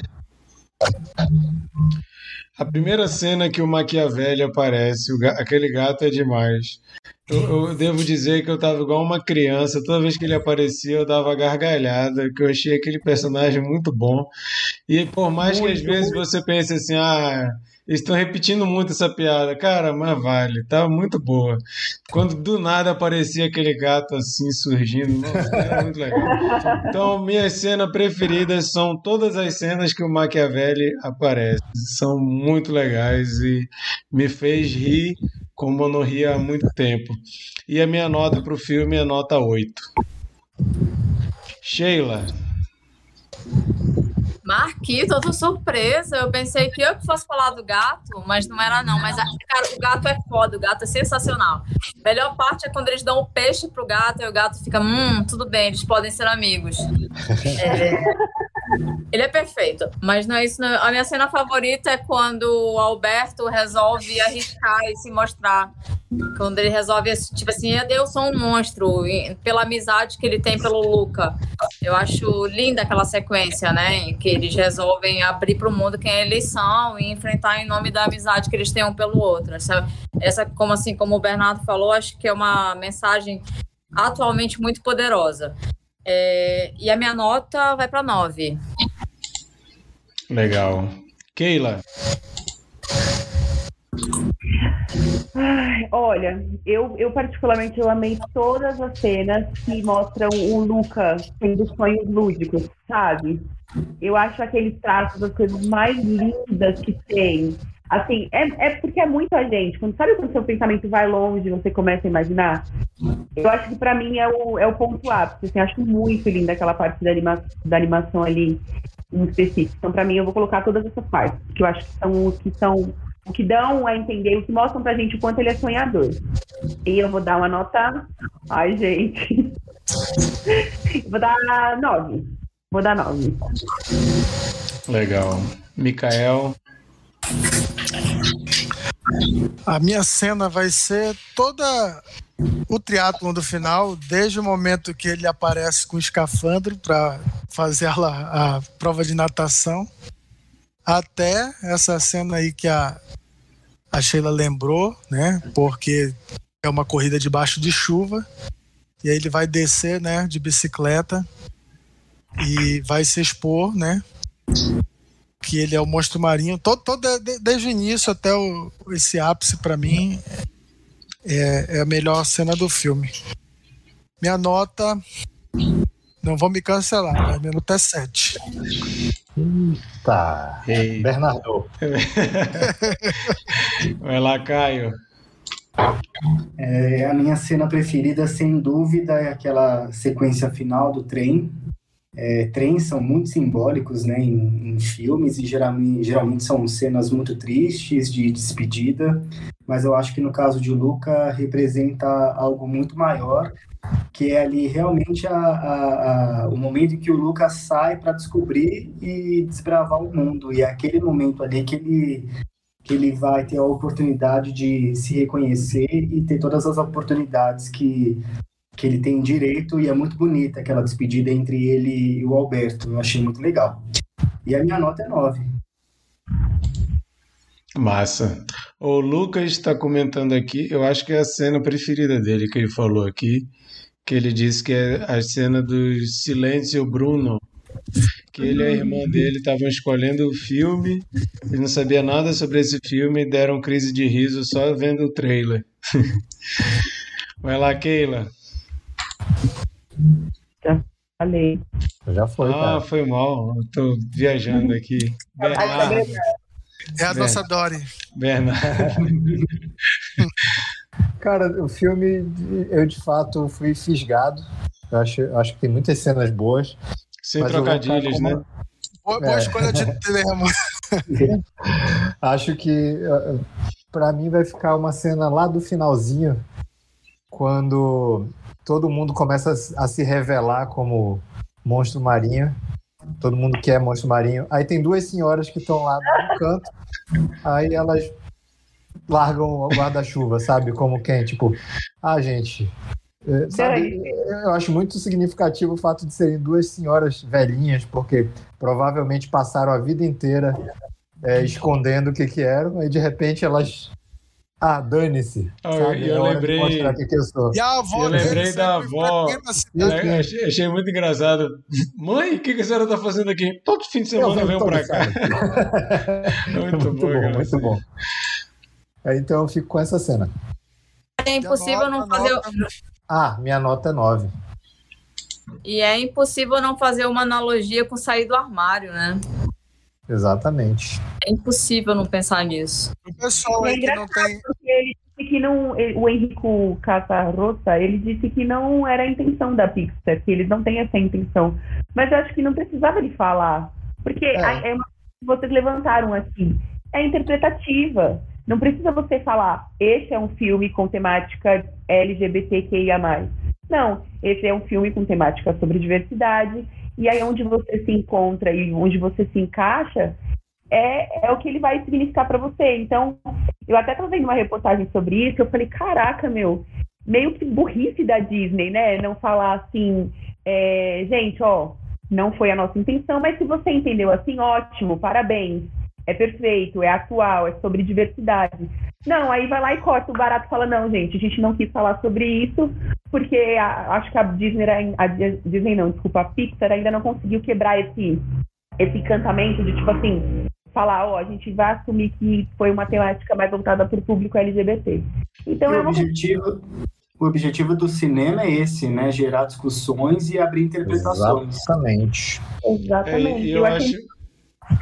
A primeira cena que o Maquiavelli aparece, o ga- aquele gato é demais. Eu, eu devo dizer que eu tava igual uma criança, toda vez que ele aparecia eu dava gargalhada, que eu achei aquele personagem muito bom. E por mais que às vezes você pense assim, ah, estão repetindo muito essa piada, cara, mas vale, tava muito boa. Quando do nada aparecia aquele gato assim surgindo, nossa, era muito legal. Então, minhas cenas preferidas são todas as cenas que o Machiavelli aparece. São muito legais e me fez rir como eu não ria há muito tempo. E a minha nota para o filme é nota 8. Sheila, Marquito, eu tô surpresa. Eu pensei que eu que fosse falar do gato, mas não era não. Mas, cara, o gato é foda, o gato é sensacional. A melhor parte é quando eles dão o peixe pro gato e o gato fica, hum, tudo bem, eles podem ser amigos. É, Ele é perfeito, mas não é isso. não. A minha cena favorita é quando o Alberto resolve arriscar e se mostrar. Quando ele resolve, tipo assim, eu sou um monstro, pela amizade que ele tem pelo Luca. Eu acho linda aquela sequência, né? Em que eles resolvem abrir para o mundo quem eles são e enfrentar em nome da amizade que eles têm um pelo outro. Essa, essa como assim, como o Bernardo falou, acho que é uma mensagem atualmente muito poderosa. É, e a minha nota vai para 9. legal. Keila, Ai, olha, eu, eu particularmente eu amei todas as cenas que mostram o Luca tendo sonhos lúdicos, sabe? Eu acho aqueles traços as coisas mais lindas que tem. Assim, é, é porque é muita gente. Quando, sabe quando seu pensamento vai longe, você começa a imaginar? Eu acho que pra mim é o, é o ponto ápice. Assim, acho muito linda aquela parte da, anima, da animação ali em específico. Então, pra mim, eu vou colocar todas essas partes, que eu acho que são os que são o que dão a entender, o que mostram pra gente o quanto ele é sonhador. E eu vou dar uma nota. Ai, gente. Vou dar nove. Vou dar nove. legal. Mikael, A minha cena vai ser toda o triatlon do final, desde o momento que ele aparece com o escafandro para fazer a, a prova de natação, até essa cena aí que a, a Sheila lembrou, né? Porque é uma corrida debaixo de chuva. E aí ele vai descer, né, de bicicleta e vai se expor, né? Que ele é o monstro marinho. Todo, todo, de- desde o início até o, esse ápice, para mim, é, é a melhor cena do filme. Minha nota. Não vou me cancelar, mas minha nota é 7. Tá. Ei. Bernardo. vai lá, Caio. É, a minha cena preferida, sem dúvida, é aquela sequência final do trem. É, trens são muito simbólicos né, em, em filmes e geralmente, geralmente são cenas muito tristes de despedida, mas eu acho que no caso de Luca representa algo muito maior, que é ali realmente a, a- a- o momento em que o Luca sai para descobrir e desbravar o mundo, e é aquele momento ali que ele que ele vai ter a oportunidade de se reconhecer e ter todas as oportunidades que, que ele tem direito, e é muito bonita aquela despedida entre ele e o Alberto, eu achei muito legal. E a minha nota é 9. Massa. O Lucas está comentando aqui, eu acho que é a cena preferida dele que ele falou aqui, que ele disse que é a cena do Silêncio Bruno, que ele e a irmã dele estavam escolhendo o filme, ele não sabia nada sobre esse filme e deram crise de riso só vendo o trailer. Vai lá, Keila. Falei. Já foi, Ah, cara. foi mal, eu tô viajando aqui. Bernardo, É a nossa Dory. Bernardo. Cara, o filme, eu de fato fui fisgado. Eu acho, acho que tem muitas cenas boas. Sem trocadilhos, né? uma- Boa, boa É. escolha de termo. Acho que para mim vai ficar uma cena lá do finalzinho, quando todo mundo começa a se revelar como monstro marinho. Todo mundo quer monstro marinho. Aí tem duas senhoras que estão lá no canto. Aí elas largam o guarda-chuva, sabe? Como quem, tipo, ah, gente, É, sabe, eu acho muito significativo o fato de serem duas senhoras velhinhas, porque provavelmente passaram a vida inteira é, escondendo o que, que eram, e de repente elas ah, dane-se. Ah, eu, eu É lembrei. Que que eu, sou. E a avó eu lembrei da avó. frequenta a cidade. É, achei, achei muito engraçado. Mãe, o que, que a senhora tá fazendo aqui? Todo fim de semana eu venho pra cá. muito, muito bom, bom, muito bom. Aí, Então eu fico com essa cena. É impossível não fazer. nota. Ah, minha nota é 9. E é impossível não fazer uma analogia com sair do armário, né? Exatamente. É impossível não pensar nisso. O pessoal aí que não tem. Ele disse que não. O Henrico Casarossa, ele disse que não era a intenção da Pixar, que eles não têm essa intenção. Mas eu acho que não precisava de falar. Porque É. a- é uma coisa que vocês levantaram aqui. É interpretativa. Não precisa você falar, esse é um filme com temática LGBTQIA. Não, esse é um filme com temática sobre diversidade. E aí onde você se encontra e onde você se encaixa é, é o que ele vai significar para você. Então, eu até estava vendo uma reportagem sobre isso, eu falei, caraca, meu, meio que burrice da Disney, né? Não falar assim, é, gente, ó, não foi a nossa intenção, mas se você entendeu assim, ótimo, parabéns. É perfeito, é atual, é sobre diversidade. Não, aí vai lá e corta o barato e fala, não, gente, a gente não quis falar sobre isso, porque a- acho que a Disney, a Disney não, desculpa, a Pixar ainda não conseguiu quebrar esse, esse encantamento de, tipo assim, falar, ó, a gente vai assumir que foi uma temática mais voltada para o público LGBT. Então E é o uma objetivo, o objetivo do cinema é esse, né? Gerar discussões e abrir interpretações. Exatamente. Exatamente. É, eu eu acho.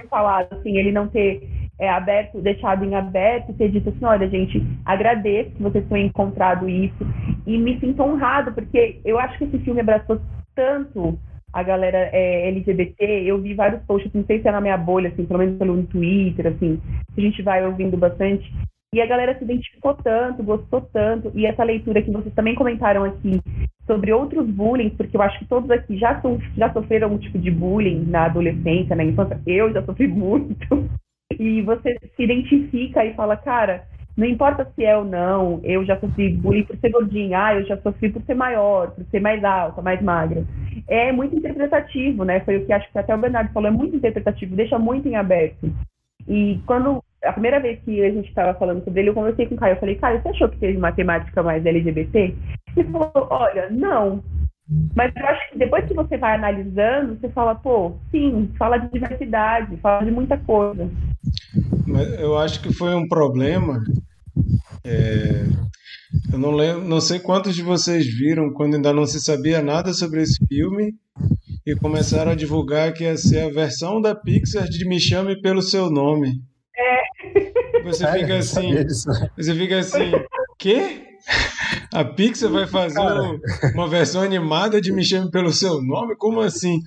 Falado, assim, ele não ter é, aberto, deixado em aberto, ter dito assim, olha, gente, agradeço que vocês tenham encontrado isso e me sinto honrado, porque eu acho que esse filme abraçou tanto a galera é, LGBT, eu vi vários posts, não sei se é na minha bolha, assim, pelo menos pelo Twitter, assim, a gente vai ouvindo bastante, e a galera se identificou tanto, gostou tanto, e essa leitura que vocês também comentaram aqui sobre outros bullying, porque eu acho que todos aqui já, so, já sofreram algum tipo de bullying na adolescência, na infância. Eu já sofri muito. E você se identifica e fala, cara, não importa se é ou não, eu já sofri bullying por ser gordinha, ah, eu já sofri por ser maior, por ser mais alta, mais magra. É muito interpretativo, né? Foi o que acho que até o Bernardo falou, é muito interpretativo, deixa muito em aberto. E quando a primeira vez que a gente estava falando sobre ele, eu conversei com o Caio. Eu falei, Caio, você achou que teve uma temática mais LGBT? Ele falou, olha, não. Mas eu acho que depois que você vai analisando, você fala, pô, sim, fala de diversidade, fala de muita coisa. Mas eu acho que foi um problema. é, eu não lembro, não sei quantos de vocês viram quando ainda não se sabia nada sobre esse filme e começaram a divulgar que ia ser a versão da Pixar de Me Chame pelo Seu Nome. Você fica assim, você fica assim, quê? A Pixar vai fazer um- uma versão animada de Me Chame Pelo Seu Nome? Como assim?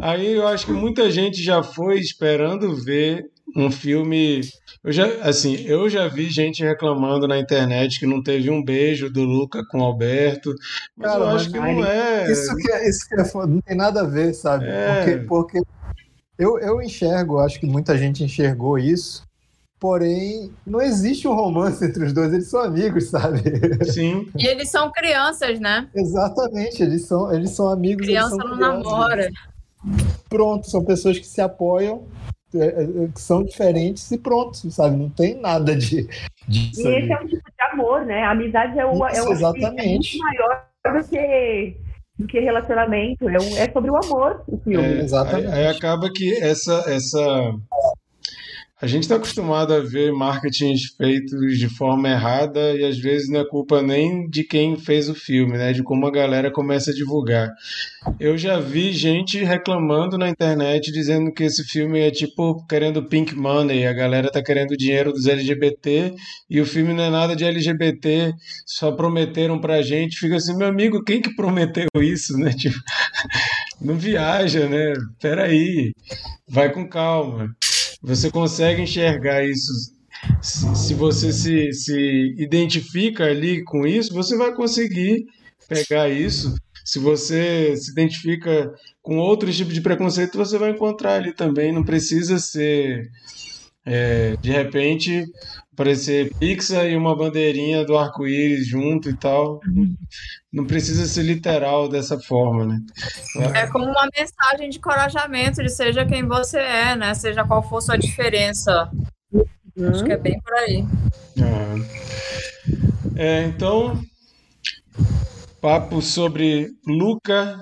Aí eu acho que muita gente já foi esperando ver um filme. Eu já, assim, eu já vi gente reclamando na internet que não teve um beijo do Luca com o Alberto, mas Cara, eu acho que não é. Isso que é, isso que é foda, não tem nada a ver, sabe? É. Porque, porque eu, eu enxergo, acho que muita gente enxergou isso, porém, não existe um romance entre os dois, eles são amigos, sabe? Sim, E eles são crianças, né? Exatamente, eles são, eles são amigos. eles Criança são não crianças. namora. Pronto, são pessoas que se apoiam, é, é, que são diferentes e pronto, sabe? Não tem nada de. disso E ali. esse é um tipo de amor, né? A amizade é, o, é, Isso, o, exatamente. é muito maior do que, do que relacionamento. É, um- é sobre o amor o filme. É, Exatamente. Aí, aí acaba que essa, essa. A gente está acostumado a ver marketings feitos de forma errada e às vezes não é culpa nem de quem fez o filme, né? De como a galera começa a divulgar. Eu já vi gente reclamando na internet dizendo que esse filme é tipo querendo pink money, a galera tá querendo dinheiro dos LGBT e o filme não é nada de LGBT, só prometeram pra gente. Fica assim, meu amigo, quem que prometeu isso, né? Tipo, não viaja, né? Peraí, vai com calma. Você consegue enxergar isso. Se, você se, se identifica ali com isso, você vai conseguir pegar isso. Se você se identifica com outro tipo de preconceito, você vai encontrar ali também. Não precisa ser, é, de repente, parecer Pixar e uma bandeirinha do arco-íris junto e tal. Não precisa ser literal dessa forma, né? É como uma mensagem de encorajamento de seja quem você é, né? Seja qual for sua diferença. Acho que é bem por aí. É, então, papo sobre Luca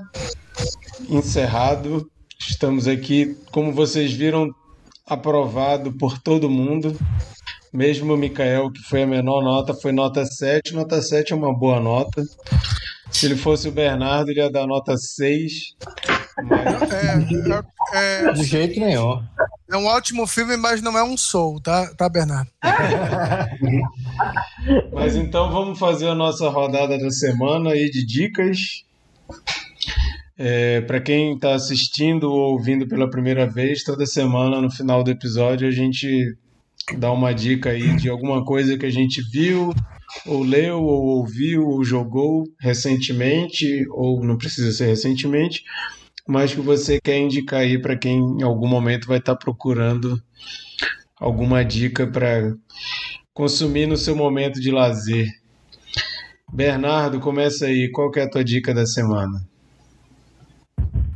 encerrado. Estamos aqui, como vocês viram, aprovado por todo mundo. Mesmo o Mikael, que foi a menor nota, foi nota 7. Nota 7 é uma boa nota. Se ele fosse o Bernardo, ele ia dar nota 6. Mas... É, é, é, De jeito nenhum. É um ótimo filme, mas não é um soul, tá, tá Bernardo? mas então vamos fazer a nossa rodada da semana aí de dicas. É, Para quem está assistindo ou ouvindo pela primeira vez, toda semana no final do episódio a gente dá uma dica aí de alguma coisa que a gente viu, ou leu, ou ouviu, ou jogou recentemente, ou não precisa ser recentemente, mas que você quer indicar aí para quem em algum momento vai estar tá procurando alguma dica para consumir no seu momento de lazer. Bernardo, começa aí. Qual que é a tua dica da semana?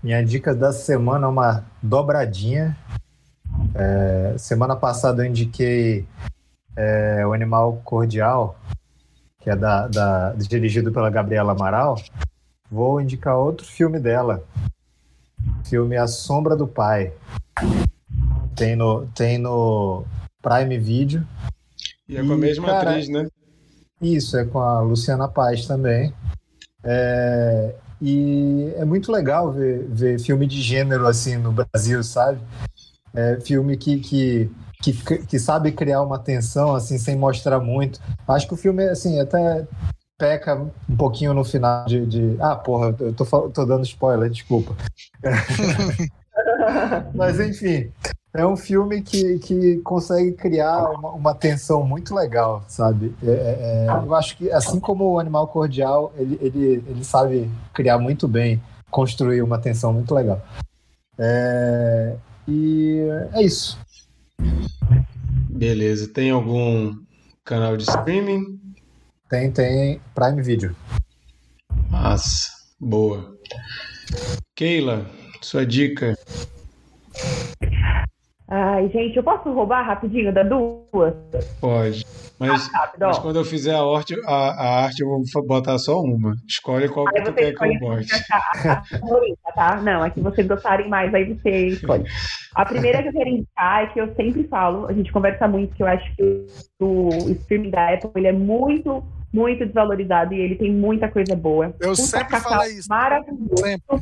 Minha dica da semana é uma dobradinha. É, semana passada eu indiquei é, o Animal Cordial, que é da, da, dirigido pela Gabriela Amaral. Vou indicar outro filme dela, filme A Sombra do Pai. Tem no, tem no Prime Video. E é com a mesma cara, atriz, né? Isso, é com a Luciana Paz também. É, e é muito legal ver, ver filme de gênero assim no Brasil, sabe? É filme que, que, que, que sabe criar uma tensão assim sem mostrar muito. Acho que o filme assim até peca um pouquinho no final de, de... ah porra, eu tô, tô dando spoiler, desculpa. Mas enfim, é um filme que, que consegue criar uma, uma tensão muito legal, sabe? É, é, é, eu acho que, assim como o Animal Cordial, ele, ele, ele sabe criar muito bem, construir uma tensão muito legal. É, e é isso. Beleza. Tem algum canal de streaming? Tem, tem Prime Video. Massa. Boa. Keila, sua dica. Ai, gente, eu posso roubar rapidinho da duas? Pode. Mas, ah, mas quando eu fizer a arte, a, a, arte, eu vou botar só uma. Escolhe qual que tu quer que eu bote. tá? Não, é que vocês gostarem mais, aí você escolhe. A primeira que eu quero indicar é que eu sempre falo, a gente conversa muito, que eu acho que o streaming da Apple ele é muito, muito desvalorizado e ele tem muita coisa boa. Eu Puta sempre falo isso. Maravilhoso. Sempre.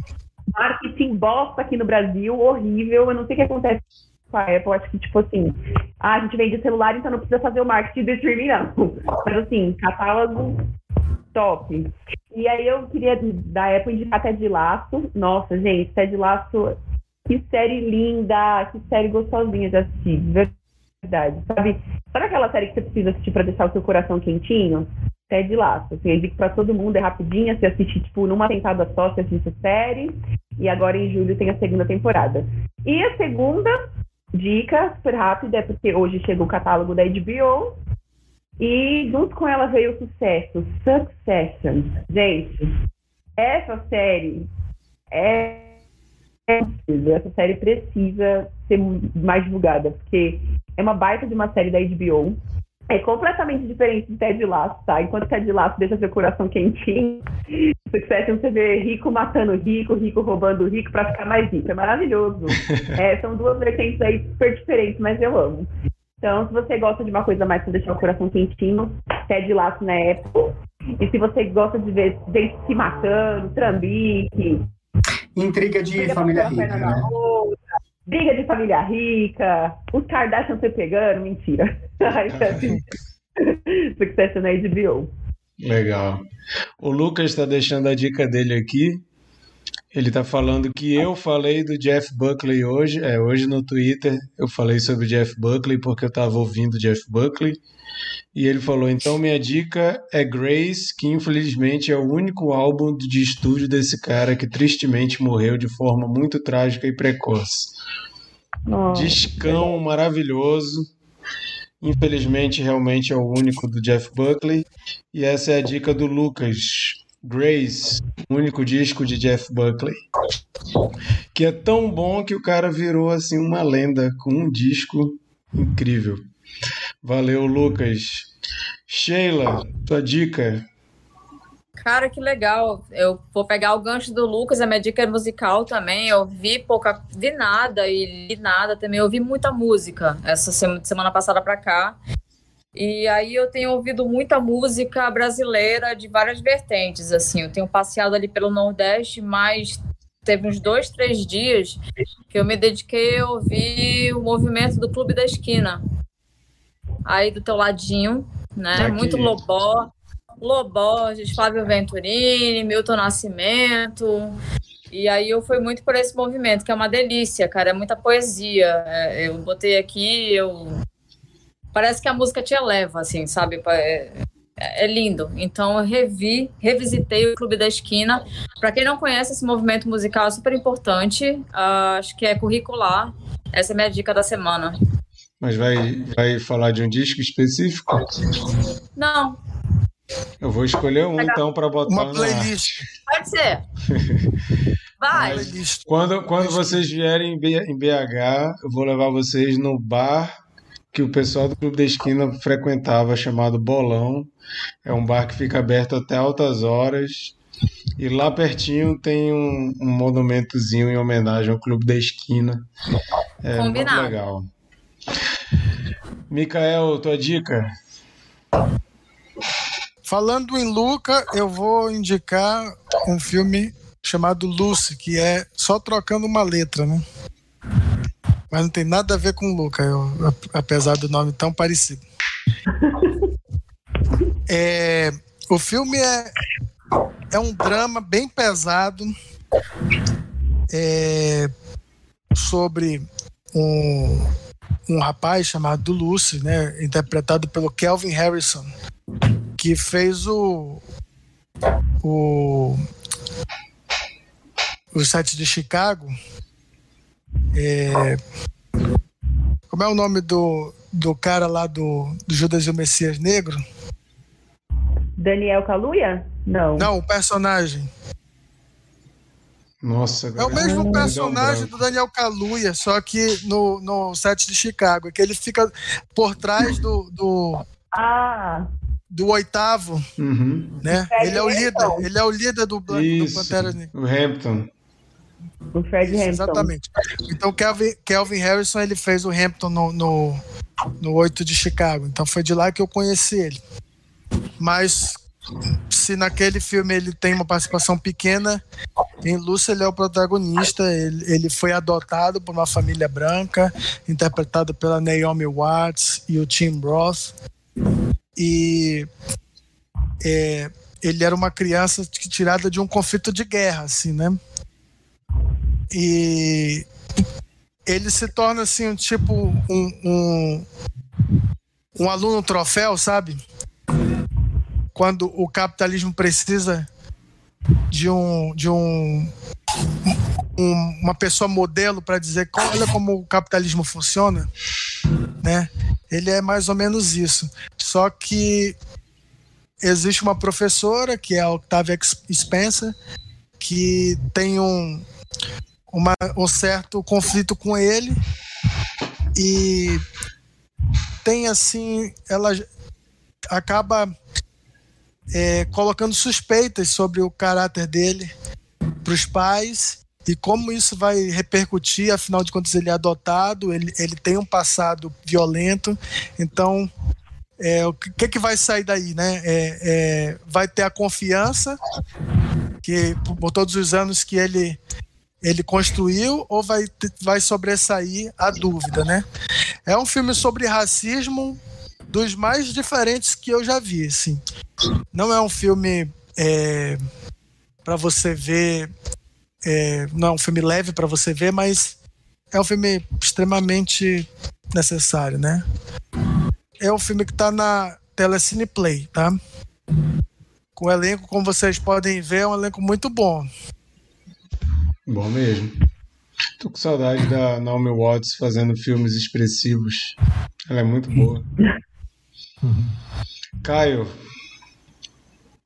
Marketing bosta aqui no Brasil, horrível. Eu não sei o que acontece com a Apple, acho que, tipo assim, ah, a gente vende celular, então não precisa fazer o marketing do streaming, não. Mas, assim, catálogo top. E aí eu queria da Apple indicar Ted Laço. Nossa, gente, Ted Laço, que série linda, que série gostosinha de assistir, de verdade. Sabe, sabe aquela série que você precisa assistir para deixar o seu coração quentinho? Ted Laço. Assim, eu digo pra todo mundo, é rapidinha, você assiste, tipo, numa sentada só, você assiste série. E agora em julho tem a segunda temporada. E a segunda dica super rápida, é porque hoje chegou o catálogo da HBO e junto com ela veio o sucesso, Succession. Gente, essa série é essa série precisa ser mais divulgada, porque é uma baita de uma série da HBO é completamente diferente de Ted Lasso, tá? Enquanto Ted Lasso deixa seu coração quentinho, Succession você vê rico matando rico, rico roubando rico para ficar mais rico. É maravilhoso. É, são duas vertentes aí super diferentes, mas eu amo. Então, se você gosta de uma coisa mais para deixar o coração quentinho, Ted Lasso na Apple. E se você gosta de ver gente se matando, trambique... Intriga de família rica, né? Outra, briga de família rica, os Kardashian se pegando, mentira. Succession na HBO. Legal. O Lucas está deixando a dica dele aqui. Ele está falando que eu falei do Jeff Buckley hoje. É, hoje no Twitter eu falei sobre o Jeff Buckley porque eu estava ouvindo Jeff Buckley. E ele falou: então minha dica é Grace, que infelizmente é o único álbum de estúdio desse cara que tristemente morreu de forma muito trágica e precoce. Oh, Discão maravilhoso. Infelizmente, realmente é o único do Jeff Buckley. E essa é a dica do Lucas. Grace, único disco de Jeff Buckley. Que é tão bom que o cara virou assim uma lenda com um disco incrível. Valeu, Lucas. Sheila, tua dica. Cara, que legal. Eu vou pegar o gancho do Lucas, a minha dica é musical também. Eu vi pouca, vi nada e li nada também. Eu ouvi muita música essa semana passada para cá. E aí eu tenho ouvido muita música brasileira de várias vertentes, assim. Eu tenho passeado ali pelo Nordeste, mas teve uns dois, três dias que eu me dediquei a ouvir o movimento do Clube da Esquina. Aí do teu ladinho, né? Aqui. Muito lobó. Loborges, Flávio Venturini, Milton Nascimento. E aí eu fui muito por esse movimento, que é uma delícia, cara, é muita poesia. É, eu botei aqui, eu parece que a música te eleva, assim, sabe? É, é lindo. Então eu revi, revisitei o Clube da Esquina. Para quem não conhece esse movimento musical, é super importante. Uh, acho que é curricular. Essa é a minha dica da semana. Mas vai, vai falar de um disco específico? Não, eu vou escolher um então para botar uma playlist. Pode ser. Vai. Quando, quando vocês vierem em BH, eu vou levar vocês no bar que o pessoal do Clube da Esquina frequentava, chamado Bolão. É um bar que fica aberto até altas horas. E lá pertinho tem um, um monumentozinho em homenagem ao Clube da Esquina. É Combinado. muito legal. Micael, tua dica? Falando em Luca, eu vou indicar um filme chamado Lucy, que é só trocando uma letra, né? Mas não tem nada a ver com Luca, eu, apesar do nome tão parecido. É, o filme é, é um drama bem pesado é, sobre um, um rapaz chamado Lucy, né, interpretado pelo Kelvin Harrison, que fez o o o site de Chicago. É, como é o nome do, do cara lá do, do Judas e o Messias Negro? Daniel Kaluuya? Não. Não, o personagem. Nossa, É o mesmo personagem do Daniel Kaluuya, só que no, no set de Chicago, que ele fica por trás do, do, ah do oitavo, uhum. né? Ele é o líder, ele é o líder do, Isso, do Pantera Negra. O Hampton. O Fred Isso, Hampton. Exatamente. Então Kelvin, Kelvin Harrison ele fez o Hampton no, no, no 8 de Chicago. Então foi de lá que eu conheci ele. Mas se naquele filme ele tem uma participação pequena, em Lucy ele é o protagonista. Ele, ele foi adotado por uma família branca, interpretado pela Naomi Watts e o Tim Roth e é, ele era uma criança tirada de um conflito de guerra, assim, né? E ele se torna assim um tipo um, um, um aluno troféu, sabe? Quando o capitalismo precisa de um de um, um uma pessoa modelo para dizer olha como o capitalismo funciona, né? Ele é mais ou menos isso. Só que existe uma professora, que é a Octavia Spencer, que tem um, uma, um certo conflito com ele e tem assim, ela acaba é, colocando suspeitas sobre o caráter dele para os pais e como isso vai repercutir, afinal de contas ele é adotado, ele, ele tem um passado violento, então é, o que, que vai sair daí, né? É, é, vai ter a confiança que por todos os anos que ele ele construiu ou vai vai sobressair a dúvida, né? É um filme sobre racismo dos mais diferentes que eu já vi, assim. Não é um filme é, para você ver é, não é um filme leve para você ver, mas é um filme extremamente necessário, né? É um filme que está na Telecine Play, tá? Com o elenco, como vocês podem ver, é um elenco muito bom. Bom mesmo. Tô com saudade da Naomi Watts fazendo filmes expressivos. Ela é muito boa. Caio.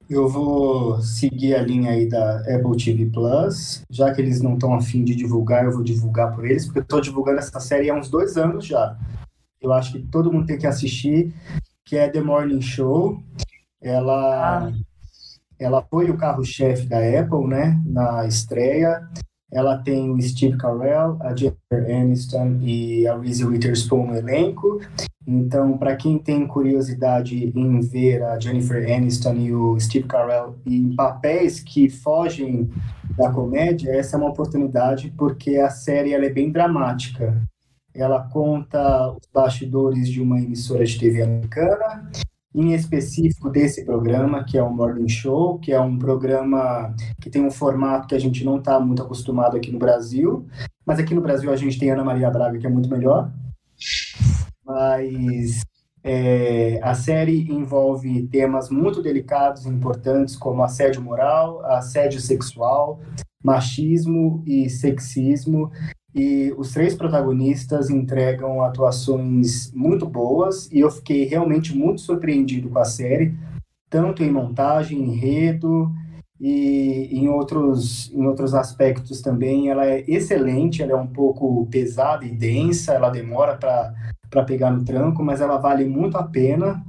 Eu vou seguir a linha aí da Apple TV Plus, já que eles não estão afim de divulgar, eu vou divulgar por eles, porque eu estou divulgando essa série há uns dois anos já. Eu acho que todo mundo tem que assistir, que é The Morning Show. Ela, ah. ela foi o carro-chefe da Apple, né, na estreia. Ela tem o Steve Carell, a Jennifer Aniston e a Reese Witherspoon no elenco. Então, para quem tem curiosidade em ver a Jennifer Aniston e o Steve Carell em papéis que fogem da comédia, essa é uma oportunidade porque a série ela é bem dramática. Ela conta os bastidores de uma emissora de TV americana em específico desse programa, que é o Morning Show, que é um programa que tem um formato que a gente não está muito acostumado aqui no Brasil, mas aqui no Brasil a gente tem Ana Maria Braga, que é muito melhor. Mas é, a série envolve temas muito delicados e importantes, como assédio moral, assédio sexual, machismo e sexismo, e os três protagonistas entregam atuações muito boas e eu fiquei realmente muito surpreendido com a série, tanto em montagem, enredo e em outros, em outros aspectos também. Ela é excelente, ela é um pouco pesada e densa, ela demora para pegar no tranco, mas ela vale muito a pena.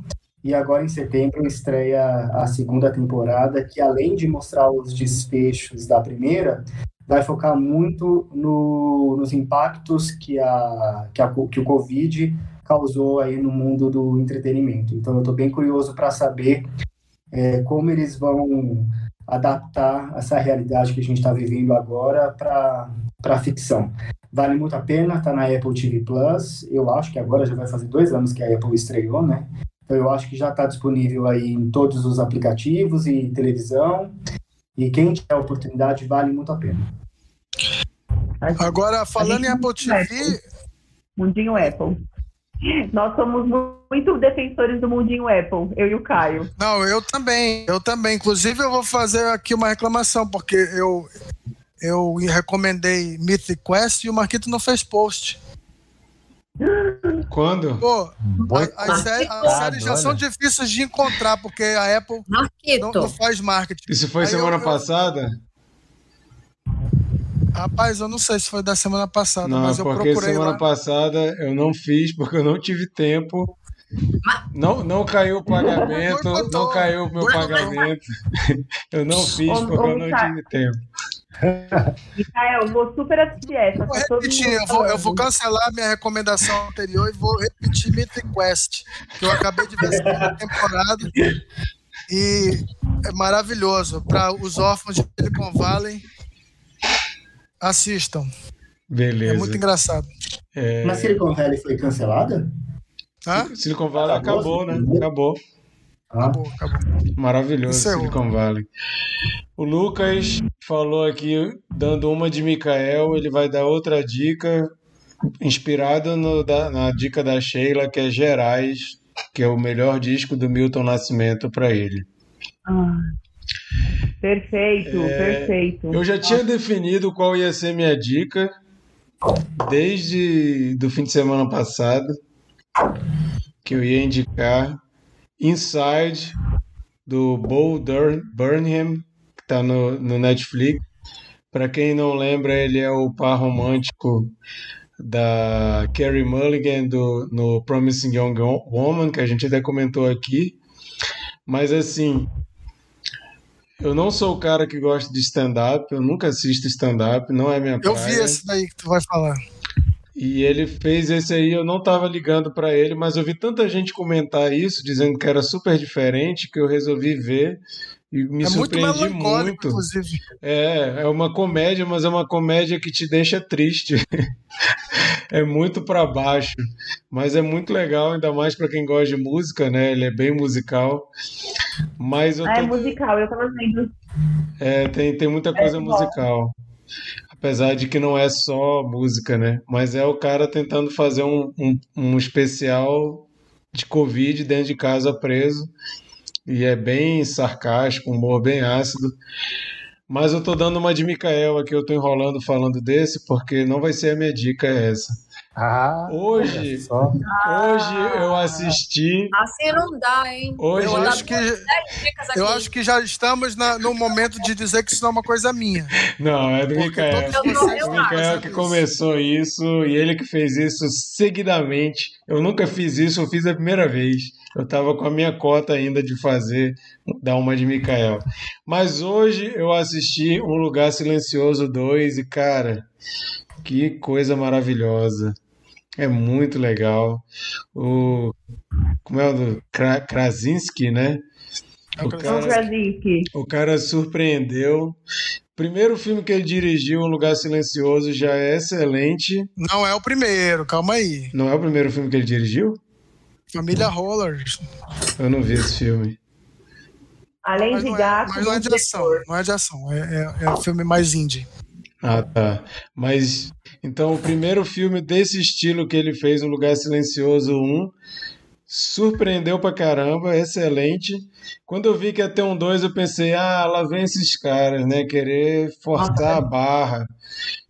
E agora em setembro estreia a segunda temporada, que além de mostrar os desfechos da primeira, vai focar muito no, nos impactos que, a, que, a, que o Covid causou aí no mundo do entretenimento. Então, eu estou bem curioso para saber é, como eles vão adaptar essa realidade que a gente está vivendo agora para a ficção. Vale muito a pena, está na Apple TV Plus. Eu acho que agora já vai fazer dois anos que a Apple estreou, né? Então eu acho que já está disponível aí em todos os aplicativos e televisão. E quem tiver a oportunidade, vale muito a pena. Agora, falando em Apple TV. Mundinho Apple. Nós somos muito defensores do mundinho Apple, eu e o Caio. Não, eu também, eu também. Inclusive, eu vou fazer aqui uma reclamação, porque eu, eu recomendei Mythic Quest e o Marquito não fez post. Quando? Pô, as, séries, séries já olha. são difíceis de encontrar, porque a Apple não, não, faz marketing. Isso foi Aí semana eu, passada? Rapaz, eu não sei se foi da semana passada, não, mas eu porque procurei semana lá. passada eu não fiz porque eu não tive tempo. Não, não caiu o pagamento, não caiu o meu pagamento. Eu não fiz porque eu não tive tempo. Eu vou super assistir essa. Vou repetir, eu vou, eu vou cancelar minha recomendação anterior e vou repetir Mythic Quest, que eu acabei de ver essa temporada. E é maravilhoso. Para os órfãos de Silicon Valley, assistam. Beleza. É muito engraçado. É... Mas Silicon Valley foi cancelada? Hã? Silicon Valley acabou, acabou né? Acabou. Ah. Acabou, acabou. Maravilhoso Encerrou. Silicon Valley. O Lucas falou aqui, dando uma de Mikael, ele vai dar outra dica, inspirado no, da, na dica da Sheila, que é Gerais, que é o melhor disco do Milton Nascimento para ele. Ah, perfeito, é, perfeito. Eu já tinha definido qual ia ser minha dica desde do fim de semana passado, que eu ia indicar Inside do Bo Burnham tá no, no Netflix. Para quem não lembra, ele é o par romântico da Carrie Mulligan do, no Promising Young Woman, que a gente até comentou aqui. Mas assim, eu não sou o cara que gosta de stand-up, eu nunca assisto stand-up, não é minha eu praia. Eu vi esse daí que tu vai falar. E ele fez esse aí, eu não estava ligando para ele, mas eu vi tanta gente comentar isso, dizendo que era super diferente, que eu resolvi ver. E me é surpreendi muito. muito. Inclusive. É, é uma comédia, mas é uma comédia que te deixa triste. é muito para baixo, mas é muito legal, ainda mais para quem gosta de música, né? Ele é bem musical. Mas eu ah, é tô... é musical, eu tava vendo. É, tem, tem muita coisa é musical. Apesar de que não é só música, né? Mas é o cara tentando fazer um, um, um especial de Covid dentro de casa preso e é bem sarcástico, humor bem ácido. Mas eu tô dando uma de Mikael aqui, eu tô enrolando falando desse, porque não vai ser a minha dica essa. Ah, Hoje, só. hoje eu assisti. Assim não dá, hein? Hoje Eu acho que, eu acho que já estamos na- no momento de dizer que isso não é uma coisa minha. Não, é do Eu- vocês eu O fazer que começou isso e ele que fez isso seguidamente. Eu nunca fiz isso, eu fiz a primeira vez. Eu tava com a minha cota ainda de fazer, dar uma de Mikael. Mas hoje eu assisti Um Lugar Silencioso 2 e, cara, que coisa maravilhosa. É muito legal. O. Como é o do Kra- Krasinski, né? O John cara, Krasinski. o cara surpreendeu. Primeiro filme que ele dirigiu, Um Lugar Silencioso, já é excelente. Não é o primeiro, calma aí. Não é o primeiro filme que ele dirigiu? Família Rollers. Eu não vi esse filme. Além Mas de não é, gato, mas não é de ação. Não é de ação. É, é, é um filme mais indie. Ah, tá. Mas então o primeiro filme desse estilo que ele fez, Um Lugar Silencioso 1, surpreendeu pra caramba, excelente. Quando eu vi que ia ter um 2, eu pensei, ah, lá vem esses caras, né? Querer forçar a barra.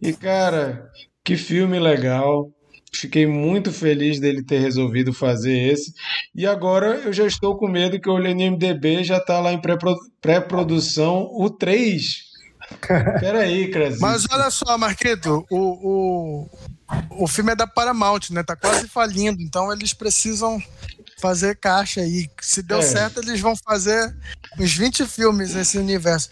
E, cara, que filme legal. Fiquei muito feliz dele ter resolvido fazer esse. E agora eu já estou com medo que eu olhei MDB já tá lá em pré-pro- pré-produção o 3. Peraí, Krasinski. Mas olha só, Marquito, o, o, o filme é da Paramount, né? Tá quase falindo, então eles precisam fazer caixa aí. Se deu É. certo, eles vão fazer uns 20 filmes nesse universo.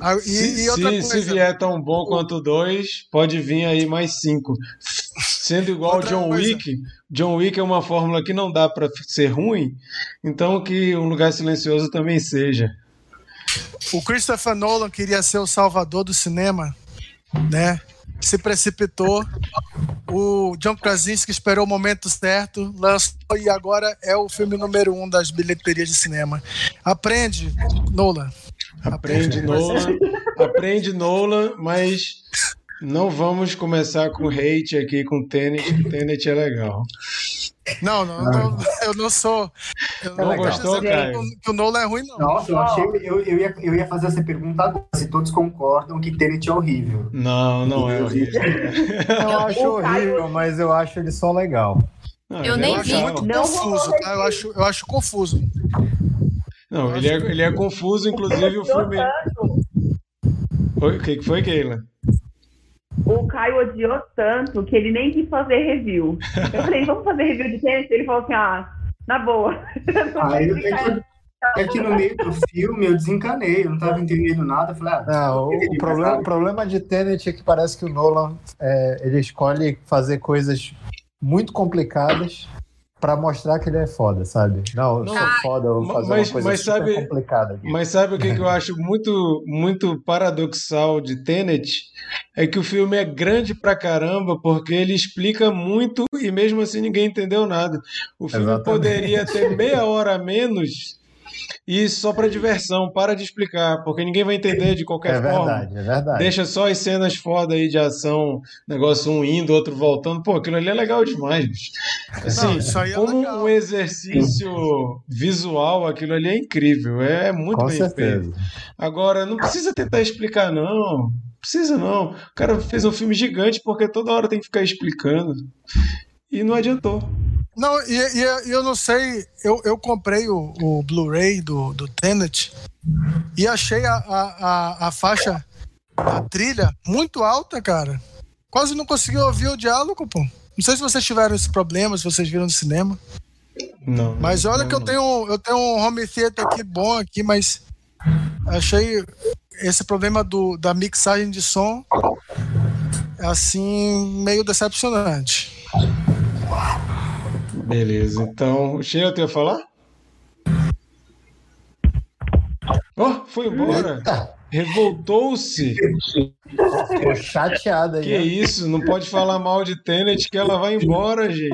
Ah, E, Se, e outra se- coisa, se vier tão bom quanto 2, pode vir aí mais 5. Sendo igual Outra John coisa. Wick. John Wick é uma fórmula que não dá pra ser ruim, então que Um Lugar Silencioso também seja. O Christopher Nolan queria ser o salvador do cinema, né? Se precipitou. O John Krasinski esperou o momento certo, lançou e agora é o filme número um das bilheterias de cinema. Aprende, Nolan. Aprende Nolan, aprende Nolan, mas não vamos começar com hate aqui com Tenet, que Tenet é legal. Não, não, não, eu não sou. Eu Não gostou, dizendo Caio? que o- Nolan é ruim, não. Nossa, eu achei. Eu, eu, ia, eu ia fazer essa pergunta agora. Se todos concordam que Tenet é horrível. Não, não é horrível. Eu acho horrível, mas eu acho ele só legal. Não, Eu nem é Eu acho vi. muito Não confuso, tá? Eu acho, eu acho confuso. Não, ele é, ele é confuso, inclusive o filme. O que que foi, Keila? O Caio odiou tanto que ele nem quis fazer review. Eu falei, vamos fazer review de tênis? Ele falou assim, ah, na boa. Aí eu, é, que, é que no meio do filme eu desencanei, eu não tava entendendo nada. Eu falei, ah, Não, o, problema, problema de Tenet é que parece que o Nolan é, ele escolhe fazer coisas muito complicadas pra mostrar que ele é foda, sabe? Não, eu sou foda, eu vou fazer mas- uma coisa mas sabe- complicada aqui. Mas sabe o que, que eu acho muito, muito paradoxal de Tenet? É que o filme é grande pra caramba porque ele explica muito e mesmo assim ninguém entendeu nada. O filme Exatamente. poderia ter meia hora a menos e só pra diversão, para de explicar, porque ninguém vai entender de qualquer É forma. verdade, é verdade. Deixa só as cenas foda aí de ação, negócio um indo, outro voltando. Pô, aquilo ali é legal demais, bicho. Assim, Não, isso aí é como legal. um exercício visual, aquilo ali é incrível. É muito Com bem certeza. feito. Agora, não precisa tentar explicar, não. Precisa não. O cara fez um filme gigante porque toda hora tem que ficar explicando. E não adiantou. Não, e, e- eu não sei, eu, eu comprei o, o Blu-ray do, do Tenet e achei a, a, a, faixa, a trilha, muito alta, cara. Quase não consegui ouvir o diálogo, pô. Não sei se vocês tiveram esse problema, se vocês viram no cinema. Não. Mas olha não, que eu tenho, eu tenho um home theater aqui bom aqui, mas achei esse problema do, da mixagem de som assim meio decepcionante. Beleza, então. Sheila, tu ia falar? Oh, foi embora. Revoltou-se. Ficou chateada aí. Que ó. isso, não pode falar mal de Tenet que ela vai embora, gente.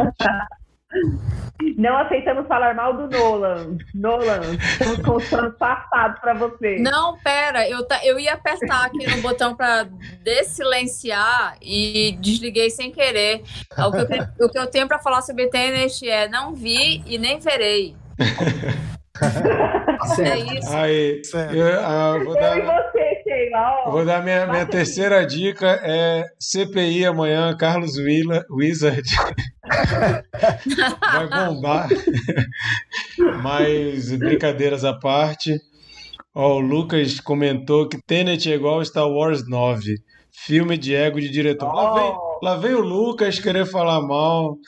Não aceitamos falar mal do Nolan. Nolan, estamos com os passados pra você. Não, pera, eu, ta- eu ia apertar aqui no botão para desilenciar e desliguei sem querer. O que eu, tenho- o que eu tenho para falar sobre Tenet é não vi e nem verei. tá É isso. Aí, Certo. eu, ah, vou Eu e dar. você, lá, ó. Eu vou dar minha, minha terceira dica é CPI amanhã, Carlos Willa, Wizard. Vai bombar. Mas brincadeiras à parte. Ó, o Lucas comentou que Tenet é igual Star Wars 9. Filme de ego de diretor. Lá vem, lá vem o Lucas querer falar mal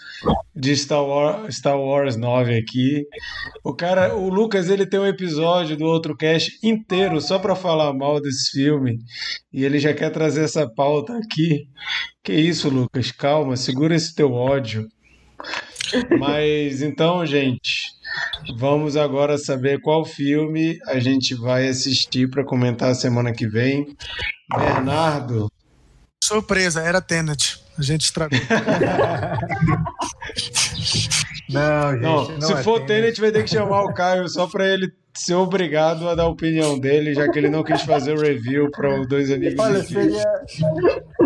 de Star Wars, Star Wars 9 aqui. O cara, o Lucas, ele tem um episódio do outro cast inteiro só para falar mal desse filme. E ele já quer trazer essa pauta aqui. Que isso, Lucas? Calma, segura esse teu ódio. Mas então, gente, vamos agora saber qual filme a gente vai assistir para comentar semana que vem. Bernardo, Surpresa, era Tenet. A gente estragou. Não, gente. não, não se é for Tenet. Tenet, vai ter que chamar o Caio só para ele ser obrigado a dar a opinião dele, já que ele não quis fazer o review para os dois amigos Olha, seria.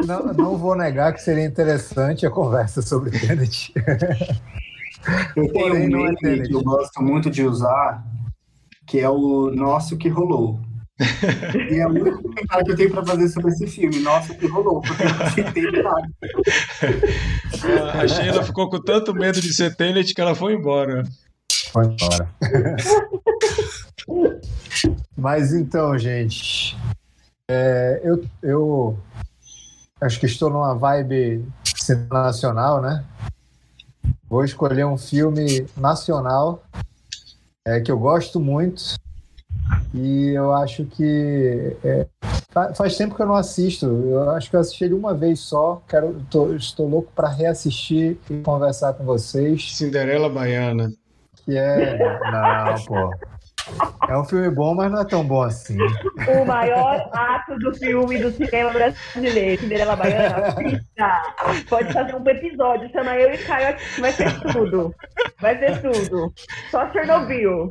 Não, não vou negar que seria interessante a conversa sobre Tenet. Eu tenho um é meme que eu gosto muito de usar, que é o Nosso que rolou. E é o único comentário que eu tenho para fazer sobre esse filme, Nossa que rolou, porque eu não nada. A Sheila ficou com tanto medo de ser Tenet que ela foi embora. Foi embora. Mas então, gente, é, eu, eu acho que estou numa vibe nacional, né? Vou escolher um filme nacional é, que eu gosto muito e eu acho que é, fa- faz tempo que eu não assisto. Eu acho que eu assisti ele uma vez só. Quero, tô- estou louco para reassistir e conversar com vocês. Cinderela Baiana. Que é. Não, pô. É um filme bom, mas não é tão bom assim. O maior ato do filme do cinema brasileiro, Cinderela Baiana. Pizza. Pode fazer um episódio, chama eu e Caio aqui, vai ser tudo. Vai ser tudo. Só Chernobyl.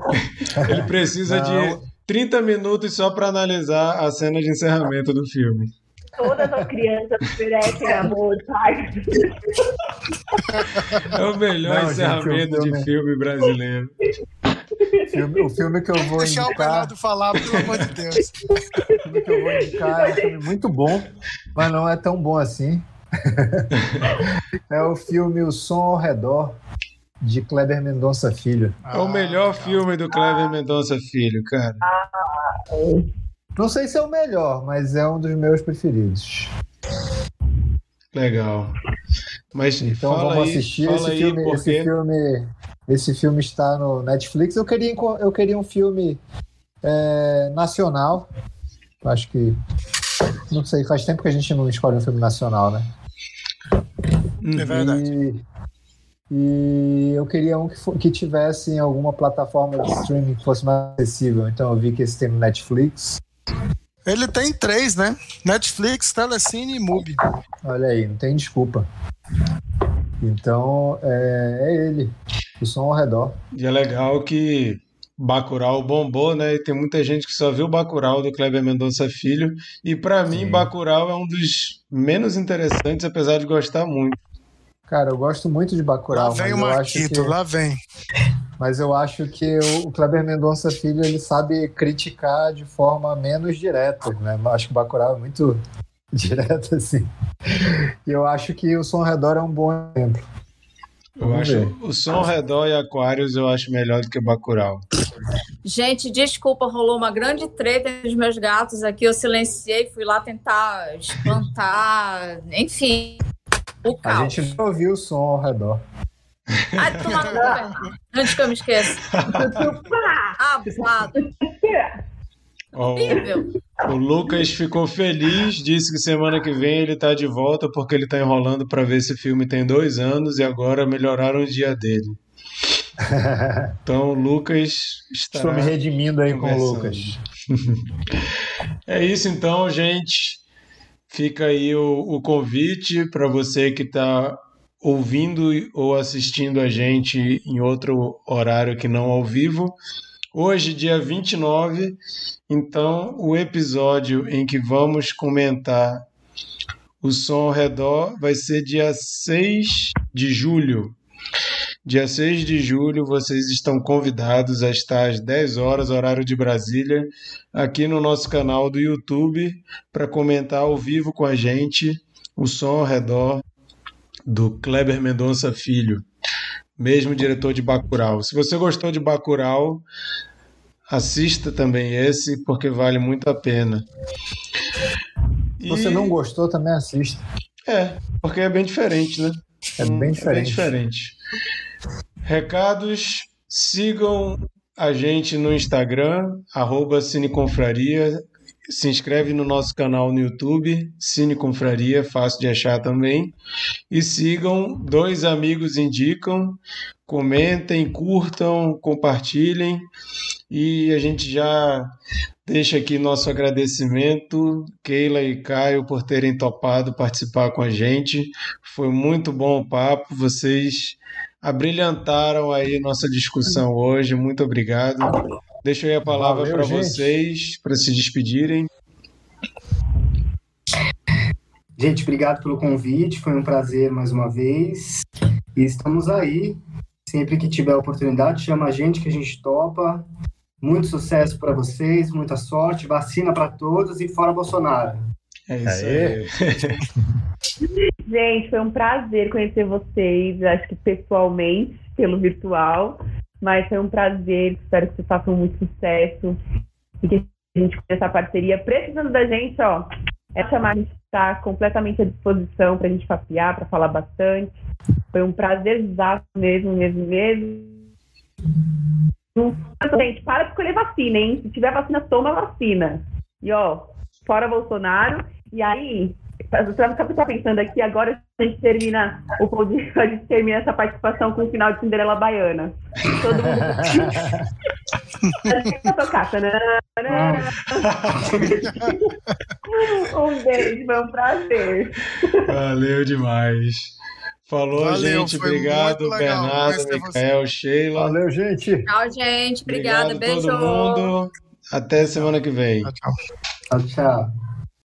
Ele precisa de Não. 30 minutos só para analisar a cena de encerramento do filme. Todas as crianças merecem amor, pai. É o melhor Não, gente, de filme- filme brasileiro. Filme- o filme que eu vou Deixar o indicar, Bernardo falar, pelo amor de Deus. o filme que eu vou indicar é um filme muito bom, mas não é tão bom assim. É o filme O Som ao Redor, de Kleber Mendonça Filho. É o melhor filme do Cleber Mendonça Filho, cara. Não sei se é o melhor, mas é um dos meus preferidos. Legal. Mas Então fala vamos aí, assistir fala esse aí filme. por Esse filme, esse filme está no Netflix. Eu queria, eu queria um filme é, nacional. Acho que não sei, faz tempo que a gente não escolhe um filme nacional, né? É verdade. E, e eu queria um que, que tivesse em alguma plataforma de streaming que fosse mais acessível. Então eu vi que esse tem no Netflix. Ele tem três, né? Netflix, Telecine e Mubi. Olha aí, não tem desculpa. Então é, é ele, o som ao redor. E é legal que Bacurau bombou, né? E tem muita gente que só viu Bacurau do Kleber Mendonça Filho. E pra mim. Bacurau é um dos menos interessantes, apesar de gostar muito. Cara, eu gosto muito de Lá Bacurau, vem mas o eu, acho Marquito, que, lá vem. mas eu acho que o Kleber Mendonça Filho ele sabe criticar de forma menos direta, né? Eu acho que o Bacurau é muito direto assim. E eu acho que o Som ao Redor é um bom exemplo. Eu Vamos acho ver. o Som ao Redor e Aquários eu acho melhor do que Bacurau. Gente, desculpa, rolou uma grande treta entre os meus gatos aqui. Eu silenciei, fui lá tentar espantar, enfim, o A caos. gente não ouviu o som ao redor. Ai, toma no. Antes que eu me esqueça. Abusado. Horrível. o Lucas ficou feliz, disse que semana que vem ele tá de volta porque ele tá enrolando pra ver esse filme tem dois anos e agora melhoraram o dia dele. Então o Lucas Estou estará me redimindo aí com o. Lucas. É isso então, gente. Fica aí o, o convite para você que está ouvindo ou assistindo a gente em outro horário que não ao vivo. Hoje, dia 29, então o episódio em que vamos comentar o som ao redor vai ser dia 6 de julho. Dia 6 de julho, vocês estão convidados a estar às 10 horas, horário de Brasília, aqui no nosso canal do YouTube, para comentar ao vivo com a gente o som ao redor do Kleber Mendonça Filho, mesmo diretor de Bacurau. Se você gostou de Bacurau, assista também esse, porque vale muito a pena. Se você não gostou, também assista. É, porque é bem diferente, né? É bem diferente. É bem diferente. Recados, sigam a gente no Instagram, arroba Cineconfraria. Se inscreve no nosso canal no YouTube, Cine Confraria, fácil de achar também. E sigam Dois Amigos Indicam. Comentem, curtam, compartilhem. E a gente já deixa aqui nosso agradecimento, Keila e Caio, por terem topado participar com a gente. Foi muito bom o papo. Vocês abrilhantaram aí nossa discussão hoje. Muito obrigado. Deixo aí a palavra para vocês para se despedirem. Gente, obrigado pelo convite. Foi um prazer mais uma vez. E estamos aí. Sempre que tiver oportunidade, chama a gente que a gente topa. Muito sucesso para vocês, muita sorte, vacina para todos e fora Bolsonaro. É isso aí. Gente, foi um prazer conhecer vocês, acho que pessoalmente, pelo virtual, mas foi um prazer, espero que vocês façam muito sucesso e que a gente conheça a parceria. Precisando da gente, ó, é chamar, a gente está completamente à disposição para a gente papiar, para falar bastante. Foi um prazer mesmo, mesmo, mesmo. Gente, para de escolher vacina, hein? Se tiver vacina, toma vacina. E ó, fora Bolsonaro. E aí, você vai ficar pensando aqui, agora a gente termina o podcast, a gente termina essa participação com o final de Cinderela Baiana. Todo mundo. a gente vai tocar. um beijo, foi um prazer. Valeu demais. Falou, Valeu, gente. Obrigado, Bernardo, Micael, Sheila. Valeu, gente. Tchau, gente. Obrigada. Obrigado Beijo. todo mundo. Até semana que vem. Tchau, tchau. tchau, tchau.